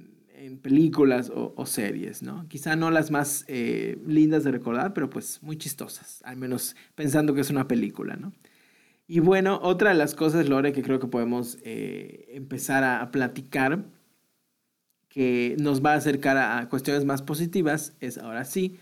películas o, series, ¿no? Quizá no las más eh, lindas de recordar, pero pues muy chistosas, al menos pensando que es una película, ¿no? Y bueno, otra de las cosas, Lore, que creo que podemos eh, empezar a, platicar, que nos va a acercar a cuestiones más positivas es ahora sí,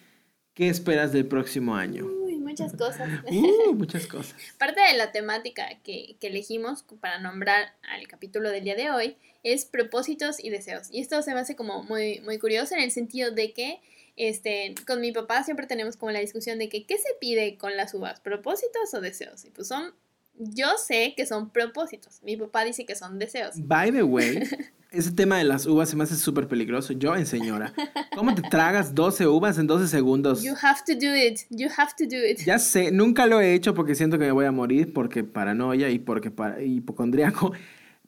¿qué esperas del próximo año? Muchas cosas. Uh, muchas cosas. Parte de la temática que, que elegimos para nombrar al capítulo del día de hoy es propósitos y deseos. Y esto se me hace como muy, muy curioso en el sentido de que este, con mi papá siempre tenemos como la discusión de que qué se pide con las uvas, propósitos o deseos. Y pues son, yo sé que son propósitos. Mi papá dice que son deseos. By the way, ese tema de las uvas se me hace súper peligroso. Yo en señora, ¿cómo te tragas 12 uvas en 12 segundos? You have to do it. You have to do it. Ya sé, nunca lo he hecho porque siento que me voy a morir, porque paranoia y porque para, hipocondriaco.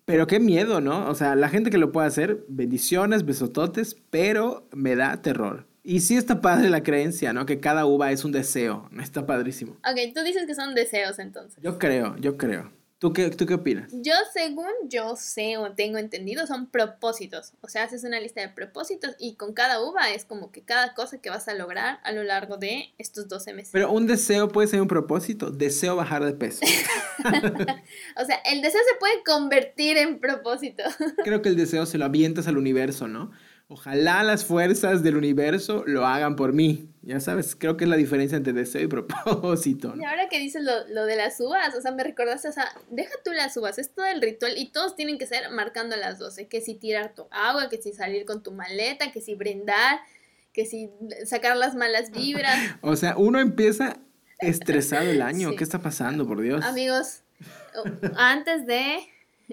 Pero qué miedo, ¿no? O sea, la gente que lo puede hacer, bendiciones, besototes, pero me da terror. Y sí está padre la creencia, ¿no? Que cada uva es un deseo. Está padrísimo. Ok, tú dices que son deseos entonces. Yo creo, yo creo. ¿Tú qué, ¿Tú qué opinas? Yo, según yo sé o tengo entendido, son propósitos. O sea, haces una lista de propósitos y con cada uva es como que cada cosa que vas a lograr a lo largo de estos 12 meses. Pero un deseo puede ser un propósito. Deseo bajar de peso. o sea, el deseo se puede convertir en propósito. Creo que el deseo se lo avientas al universo, ¿no? Ojalá las fuerzas del universo lo hagan por mí. Ya sabes, creo que es la diferencia entre deseo y propósito. Y ahora que dices lo, de las uvas, o sea, me recordaste, o sea, deja tú las uvas, es todo el ritual y todos tienen que ser marcando las 12, que si tirar tu agua, que si salir con tu maleta, que si brindar, que si sacar las malas vibras. o sea, uno empieza estresado el año, ¿qué está pasando, por Dios? Amigos, antes de,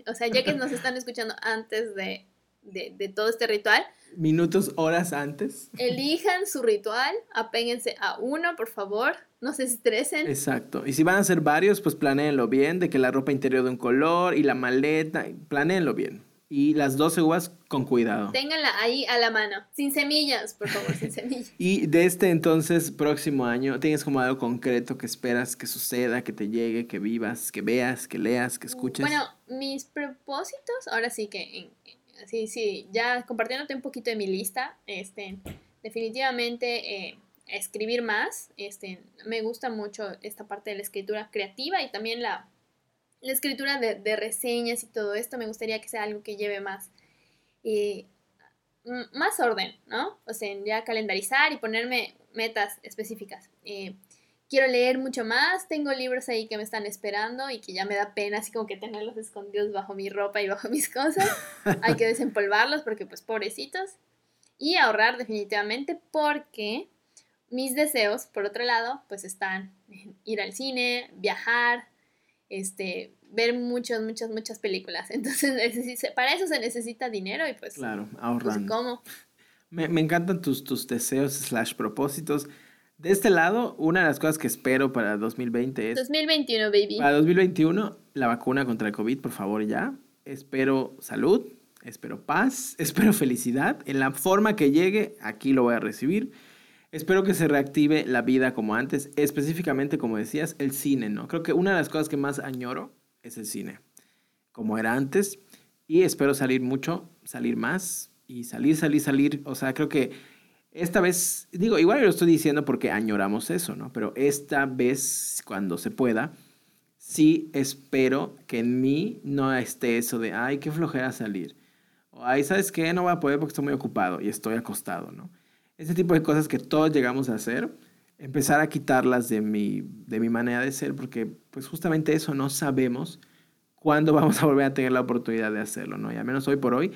o sea, ya que nos están escuchando antes de, de todo este ritual, minutos, horas antes. Elijan su ritual, apéguense a uno, por favor, no se estresen. Exacto. Y si van a hacer varios, pues planeenlo bien, de que la ropa interior de un color y la maleta, planeenlo bien. Y las 12 uvas con cuidado. Ténganla ahí a la mano, sin semillas, por favor, sin semillas. y de este entonces próximo año, ¿tienes como algo concreto que esperas que suceda, que te llegue, que vivas, que veas, que leas, que escuches? Bueno, mis propósitos, ahora sí que en, sí, sí, ya compartiéndote un poquito de mi lista, este, definitivamente eh, escribir más, este, me gusta mucho esta parte de la escritura creativa y también la, la escritura de, reseñas y todo esto, me gustaría que sea algo que lleve más, eh, más orden, ¿no? O sea, ya calendarizar y ponerme metas específicas. Eh, quiero leer mucho más, tengo libros ahí que me están esperando y que ya me da pena así como que tenerlos escondidos bajo mi ropa y bajo mis cosas. Hay que desempolvarlos porque pues pobrecitos. Y ahorrar definitivamente porque mis deseos, por otro lado, pues están en ir al cine, viajar, este, ver muchas, muchas, muchas películas. Entonces, para eso se necesita dinero y pues... Claro, pues, ahorrando. ¿cómo? Me, me encantan tus, tus deseos slash propósitos. De este lado, una de las cosas que espero para 2020 es... 2021, baby. Para 2021, la vacuna contra el COVID, por favor, ya. Espero salud, espero paz, espero felicidad. En la forma que llegue, aquí lo voy a recibir. Espero que se reactive la vida como antes, específicamente, como decías, el cine, ¿no? Creo que una de las cosas que más añoro es el cine, como era antes. Y espero salir mucho, salir más y salir, salir, salir. O sea, creo que esta vez, digo, igual lo estoy diciendo porque añoramos eso, ¿no? Pero esta vez, cuando se pueda, sí espero que en mí no esté eso de, ay, qué flojera salir. O, ay, ¿sabes qué? No voy a poder porque estoy muy ocupado y estoy acostado, ¿no? Ese tipo de cosas que todos llegamos a hacer, empezar a quitarlas de mi, de mi manera de ser, porque pues justamente eso no sabemos cuándo vamos a volver a tener la oportunidad de hacerlo, ¿no? Y al menos hoy por hoy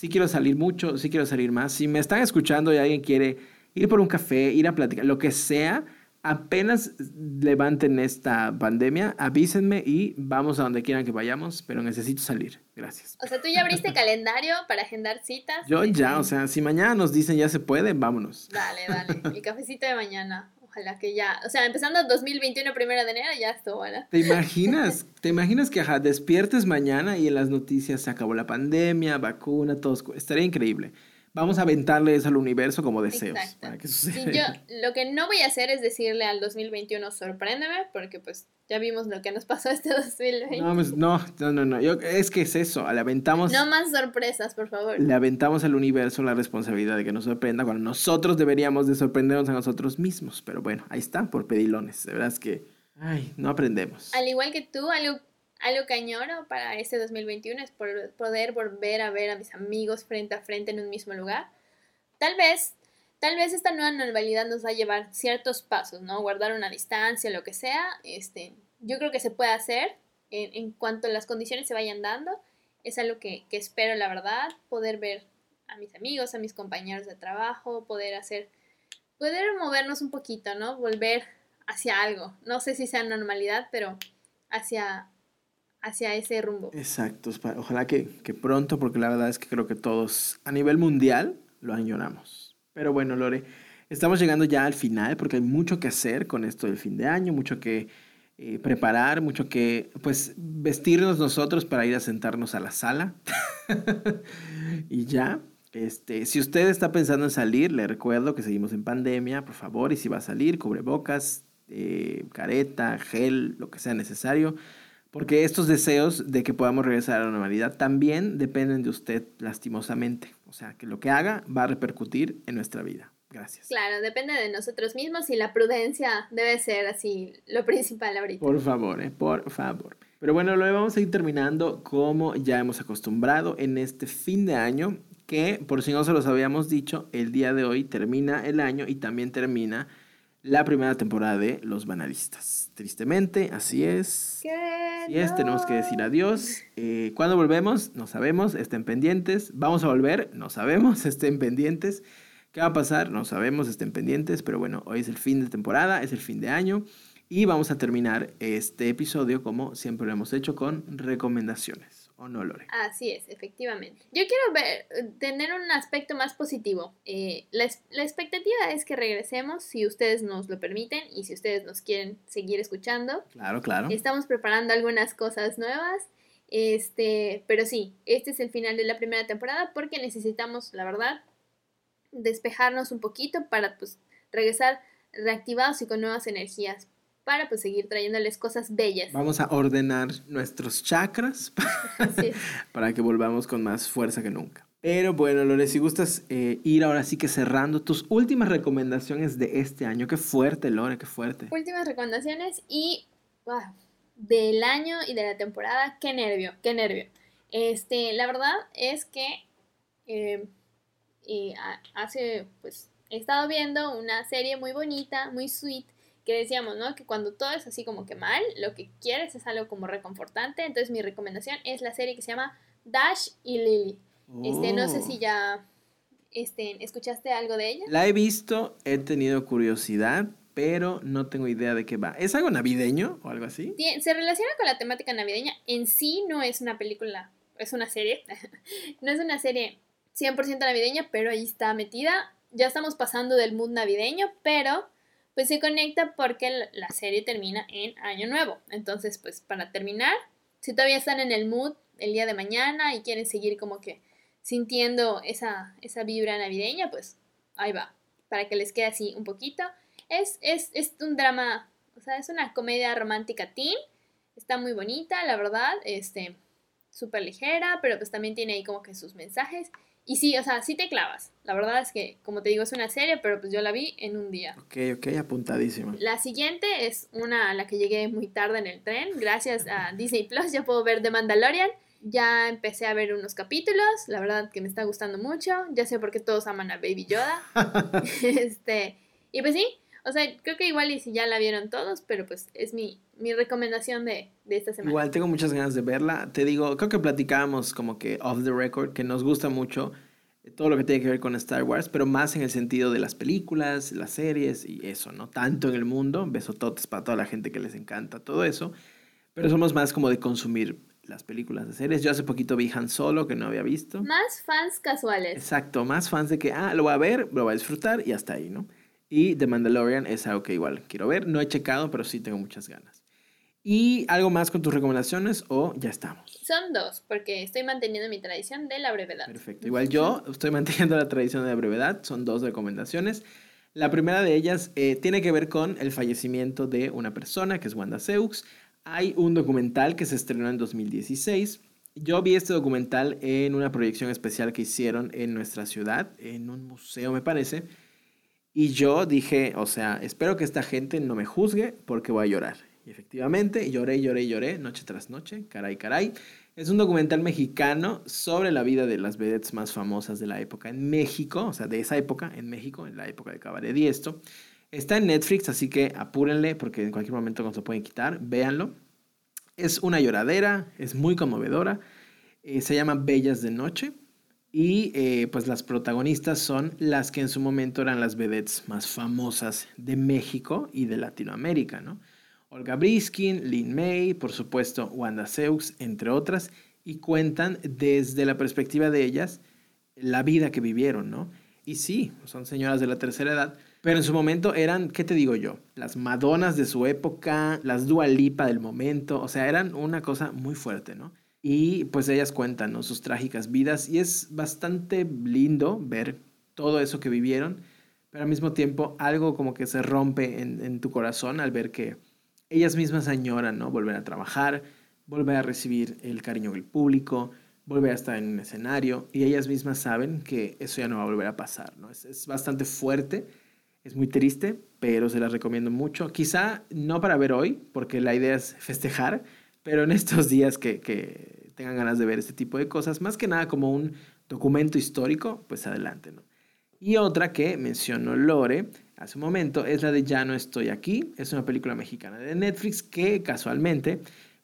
sí quiero salir mucho, sí quiero salir más. Si me están escuchando y alguien quiere ir por un café, ir a platicar, lo que sea, apenas levanten esta pandemia, avísenme y vamos a donde quieran que vayamos, pero necesito salir. Gracias. O sea, tú ya abriste calendario para agendar citas. Yo ya, o sea, si mañana nos dicen ya se puede, vámonos. Dale, dale. El cafecito de mañana. Ojalá que ya, o sea, empezando 2021, primero de enero, ya estuvo, bueno. ¿Te imaginas? ¿Te imaginas que ajá, despiertes mañana y en las noticias se acabó la pandemia, vacuna, todo? Estaría increíble. Vamos a aventarle eso al universo como deseos para que suceda. yo lo que no voy a hacer es decirle al 2021 sorpréndeme, porque pues ya vimos lo que nos pasó este 2020. Pues, no, no, no, no, es que es eso, le aventamos... No más sorpresas, por favor. Le aventamos al universo la responsabilidad de que nos sorprenda cuando nosotros deberíamos de sorprendernos a nosotros mismos. Pero bueno, ahí está, por pedilones. De verdad es que, ay, no aprendemos. Al igual que tú, algo algo que añoro para este 2021 es poder volver a ver a mis amigos frente a frente en un mismo lugar. Tal vez, tal vez esta nueva normalidad nos va a llevar ciertos pasos, ¿no? Guardar una distancia, lo que sea. Este, yo creo que se puede hacer en, en cuanto las condiciones se vayan dando. Es algo que, que espero, la verdad, poder ver a mis amigos, a mis compañeros de trabajo, poder hacer, poder movernos un poquito, ¿no? Volver hacia algo. No sé si sea normalidad, pero hacia, hacia ese rumbo. Exacto. Ojalá que, que pronto, porque la verdad es que creo que todos a nivel mundial lo añoramos. Pero bueno, Lore, estamos llegando ya al final porque hay mucho que hacer con esto del fin de año, mucho que eh, preparar, mucho que, pues, vestirnos nosotros para ir a sentarnos a la sala. y ya. Este, si usted está pensando en salir, le recuerdo que seguimos en pandemia, por favor, y si va a salir, cubrebocas, eh, careta, gel, lo que sea necesario, porque estos deseos de que podamos regresar a la normalidad también dependen de usted lastimosamente. O sea, que lo que haga va a repercutir en nuestra vida. Gracias. Claro, depende de nosotros mismos y la prudencia debe ser así lo principal ahorita. Por favor, eh, por favor. Pero bueno, lo vamos a ir terminando como ya hemos acostumbrado en este fin de año que por si no se los habíamos dicho, el día de hoy termina el año y también termina la primera temporada de Los Banalistas. Tristemente, así es. Así es, tenemos que decir adiós. Eh, ¿Cuándo volvemos? No sabemos, estén pendientes. ¿Vamos a volver? No sabemos, estén pendientes. ¿Qué va a pasar? No sabemos, estén pendientes. Pero bueno, hoy es el fin de temporada, es el fin de año. Y vamos a terminar este episodio como siempre lo hemos hecho con recomendaciones. ¿O no, Lore? Así es, efectivamente. Yo quiero ver, tener un aspecto más positivo. Eh, la, la, expectativa es que regresemos si ustedes nos lo permiten y si ustedes nos quieren seguir escuchando. Claro, claro. Estamos preparando algunas cosas nuevas. Este, pero sí, este es el final de la primera temporada porque necesitamos, la verdad, despejarnos un poquito para pues regresar reactivados y con nuevas energías para pues seguir trayéndoles cosas bellas. Vamos a ordenar nuestros chakras para que volvamos con más fuerza que nunca. Pero bueno, Lore, si gustas eh, ir ahora sí que cerrando tus últimas recomendaciones de este año. Qué fuerte, Lore, qué fuerte. Últimas recomendaciones y del año y de la temporada, qué nervio, qué nervio. Este, la verdad es que eh, hace, pues, he estado viendo una serie muy bonita, muy sweet, que decíamos, ¿no? Que cuando todo es así como que mal, lo que quieres es algo como reconfortante. Entonces mi recomendación es la serie que se llama Dash y Lily. Este, no sé si oh. ya este, escuchaste algo de ella. La he visto, he tenido curiosidad, pero no tengo idea de qué va. ¿Es algo navideño o algo así? Se relaciona con la temática navideña. En sí no es una película, es una serie. no es una serie 100% navideña, pero ahí está metida. Ya estamos pasando del mood navideño, pero pues se conecta porque la serie termina en Año Nuevo. Entonces, pues para terminar, si todavía están en el mood el día de mañana y quieren seguir como que sintiendo esa, esa vibra navideña, pues ahí va, para que les quede así un poquito. Es, es, es un drama, o sea, es una comedia romántica teen, está muy bonita, la verdad, este, súper ligera, pero pues también tiene ahí como que sus mensajes y sí, o sea, sí te clavas. La verdad es que, como te digo, es una serie, pero pues yo la vi en un día. Ok, ok, apuntadísima. La siguiente es una a la que llegué muy tarde en el tren. Gracias a Disney Plus ya puedo ver The Mandalorian. Ya empecé a ver unos capítulos, la verdad que me está gustando mucho. Ya sé por qué todos aman a Baby Yoda. este, y pues sí, o sea, creo que igual y si ya la vieron todos, pero pues es mi, mi recomendación de, de, esta semana. Igual tengo muchas ganas de verla. Te digo, creo que platicábamos como que off the record, que nos gusta mucho todo lo que tiene que ver con Star Wars, pero más en el sentido de las películas, las series y eso, ¿no? Tanto en el mundo, besototes para toda la gente que les encanta todo eso, pero somos más como de consumir las películas de series. Yo hace poquito vi Han Solo, que no había visto. Más fans casuales. Exacto, más fans de que, ah, lo voy a ver, lo voy a disfrutar y hasta ahí, ¿no? Y The Mandalorian es algo que igual quiero ver. No he checado, pero sí tengo muchas ganas. ¿Y algo más con tus recomendaciones o ya estamos? Son dos, porque estoy manteniendo mi tradición de la brevedad. Perfecto. Igual yo estoy manteniendo la tradición de la brevedad. Son dos recomendaciones. La primera de ellas eh, tiene que ver con el fallecimiento de una persona, que es Wanda Seux. Hay un documental que se estrenó en 2016. Yo vi este documental en una proyección especial que hicieron en nuestra ciudad, en un museo me parece y yo dije, o sea, espero que esta gente no me juzgue porque voy a llorar. Y efectivamente, lloré, lloré, lloré, noche tras noche, caray, caray. Es un documental mexicano sobre la vida de las vedettes más famosas de la época en México, o sea, de esa época en México, en la época de Cabaret y esto. Está en Netflix, así que apúrenle porque en cualquier momento no se pueden quitar, véanlo. Es una lloradera, es muy conmovedora. Eh, se llama Bellas de Noche. Y eh, pues las protagonistas son las que en su momento eran las vedettes más famosas de México y de Latinoamérica, ¿no? Olga Briskin, Lin May, por supuesto Wanda Seux, entre otras, y cuentan desde la perspectiva de ellas la vida que vivieron, ¿no? Y sí, son señoras de la tercera edad, pero en su momento eran, ¿qué te digo yo? Las Madonas de su época, las Dua Lipa del momento, o sea, eran una cosa muy fuerte, ¿no? Y pues ellas cuentan sus trágicas vidas y es bastante lindo ver todo eso que vivieron, pero al mismo tiempo algo como que se rompe en, en tu corazón al ver que ellas mismas añoran, ¿no? Volver a trabajar, volver a recibir el cariño del público, volver a estar en un escenario y ellas mismas saben que eso ya no va a volver a pasar, ¿no? Es, es bastante fuerte, es muy triste, pero se las recomiendo mucho. Quizá no para ver hoy, porque la idea es festejar, pero en estos días que, que tengan ganas de ver este tipo de cosas, más que nada como un documento histórico, pues adelante, ¿no? Y otra que mencionó Lore hace un momento es la de Ya no estoy aquí. Es una película mexicana de Netflix que casualmente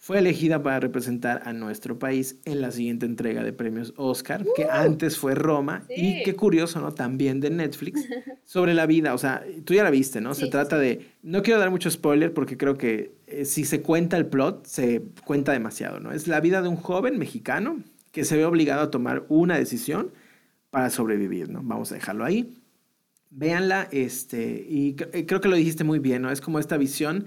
fue elegida para representar a nuestro país en la siguiente entrega de premios Oscar, que antes fue Roma, sí. y qué curioso, ¿no? También de Netflix, sobre la vida, o sea, tú ya la viste, ¿no? Sí, se trata de, no quiero dar mucho spoiler porque creo que eh, si se cuenta el plot, se cuenta demasiado, ¿no? Es la vida de un joven mexicano que se ve obligado a tomar una decisión para sobrevivir, ¿no? Vamos a dejarlo ahí. Véanla, este, y creo que lo dijiste muy bien, ¿no? Es como esta visión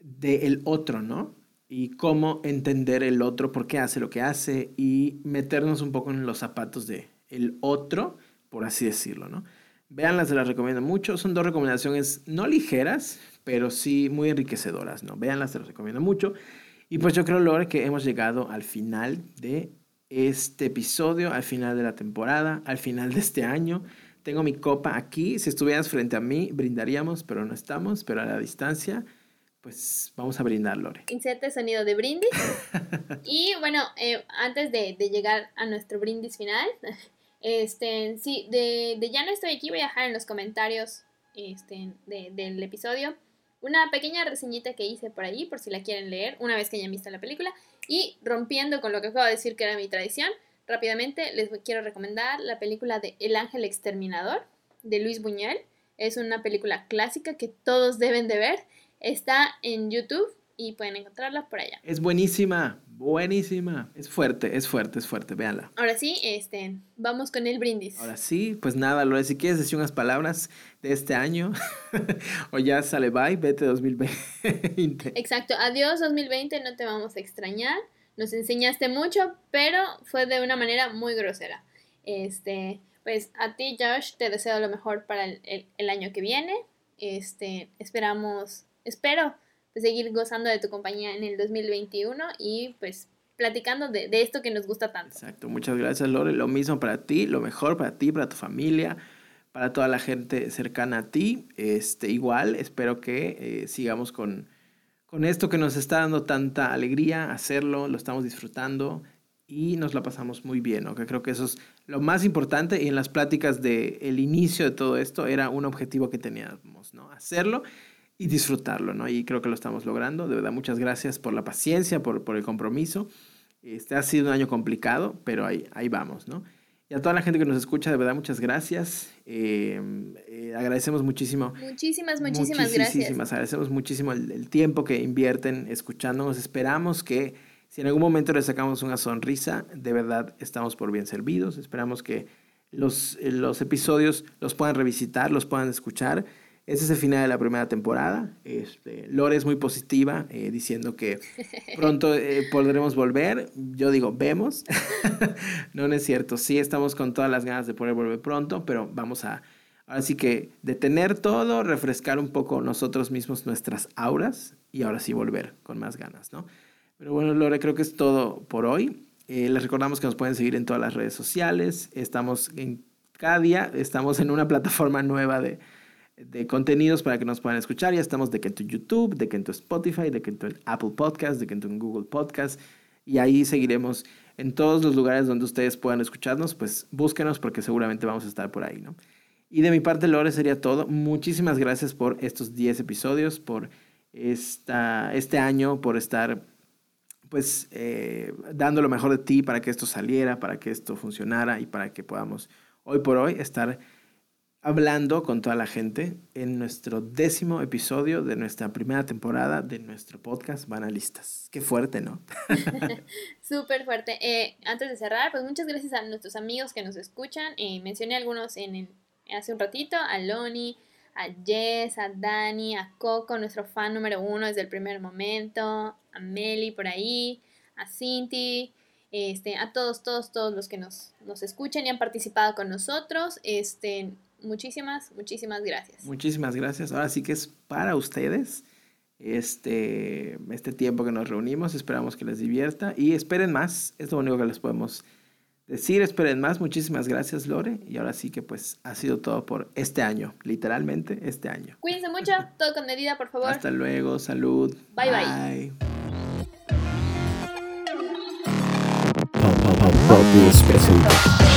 del otro, ¿no? Y cómo entender el otro, por qué hace lo que hace y meternos un poco en los zapatos de el otro, por así decirlo, ¿no? Véanlas, se las recomiendo mucho. Son dos recomendaciones no ligeras, pero sí muy enriquecedoras, ¿no? Véanlas, se las recomiendo mucho. Y pues yo creo, Lore, que hemos llegado al final de este episodio, al final de la temporada, al final de este año. Tengo mi copa aquí. Si estuvieras frente a mí, brindaríamos, pero no estamos, pero a la distancia. Pues vamos a brindar, Lore. Inserte sonido de brindis. y bueno, eh, antes de, de, llegar a nuestro brindis final, este, sí, de, de, ya no estoy aquí, voy a dejar en los comentarios este, de, del episodio una pequeña reseñita que hice por ahí, por si la quieren leer, una vez que hayan visto la película. Y rompiendo con lo que acabo de decir que era mi tradición, rápidamente les quiero recomendar la película de El Ángel Exterminador de Luis Buñuel. Es una película clásica que todos deben de ver. Está en YouTube y pueden encontrarla por allá. Es buenísima, buenísima. Es fuerte, es fuerte, es fuerte, véanla. Ahora sí, este, vamos con el brindis. Ahora sí, pues nada, Lore, si quieres decir unas palabras de este año, o ya sale bye, vete 2020. Exacto, adiós 2020, no te vamos a extrañar. Nos enseñaste mucho, pero fue de una manera muy grosera. Este, pues a ti, Josh, te deseo lo mejor para el, el, el año que viene. Este, esperamos, espero de seguir gozando de tu compañía en el 2021 y pues platicando de, de, esto que nos gusta tanto. Exacto, muchas gracias Lore, lo mismo para ti, lo mejor para ti, para tu familia, para toda la gente cercana a ti, este, igual espero que eh, sigamos con, con esto que nos está dando tanta alegría, hacerlo, lo estamos disfrutando y nos la pasamos muy bien, ¿no? que creo que eso es lo más importante y en las pláticas del el inicio de todo esto era un objetivo que teníamos, ¿no? hacerlo y disfrutarlo, ¿no? Y creo que lo estamos logrando. De verdad, muchas gracias por la paciencia, por, por el compromiso. Este ha sido un año complicado, pero ahí, ahí vamos, ¿no? Y a toda la gente que nos escucha, de verdad, muchas gracias. Eh, eh, agradecemos muchísimo. Muchísimas, muchísimas gracias. Agradecemos muchísimo el, el, tiempo que invierten escuchándonos. Esperamos que si en algún momento les sacamos una sonrisa, de verdad estamos por bien servidos. Esperamos que los, los episodios los puedan revisitar, los puedan escuchar ese es el final de la primera temporada. Este, Lore es muy positiva, eh, diciendo que pronto eh, podremos volver. Yo digo, vemos. no, no es cierto. Sí, estamos con todas las ganas de poder volver pronto, pero vamos a, ahora sí que detener todo, refrescar un poco nosotros mismos nuestras auras y ahora sí volver con más ganas, ¿no? Pero bueno, Lore, creo que es todo por hoy. Eh, les recordamos que nos pueden seguir en todas las redes sociales. Estamos en cada día, estamos en una plataforma nueva de de contenidos para que nos puedan escuchar. Ya estamos de que en tu YouTube, de que en tu Spotify, de que en tu Apple Podcast, de que en tu Google Podcast. Y ahí seguiremos en todos los lugares donde ustedes puedan escucharnos, pues búsquenos porque seguramente vamos a estar por ahí, ¿no? Y de mi parte, Lore, sería todo. Muchísimas gracias por estos 10 episodios, por esta, este año, por estar pues eh, dando lo mejor de ti para que esto saliera, para que esto funcionara y para que podamos hoy por hoy estar hablando con toda la gente en nuestro décimo episodio de nuestra primera temporada de nuestro podcast Banalistas. Qué fuerte, ¿no? Súper fuerte. Eh, antes de cerrar, pues muchas gracias a nuestros amigos que nos escuchan. Eh, mencioné algunos en hace un ratito, a Loni, a Jess, a Dani, a Coco, nuestro fan número uno desde el primer momento, a Meli por ahí, a Cinti, este, a todos, todos, todos los que nos, nos escuchan y han participado con nosotros. Este, muchísimas, muchísimas gracias. Muchísimas gracias. Ahora sí que es para ustedes este, este tiempo que nos reunimos. Esperamos que les divierta y esperen más. Es lo único que les podemos decir. Esperen más. Muchísimas gracias, Lore. Y ahora sí que pues ha sido todo por este año, literalmente este año. Cuídense mucho, todo con medida, por favor. Hasta luego, salud. Bye bye. bye.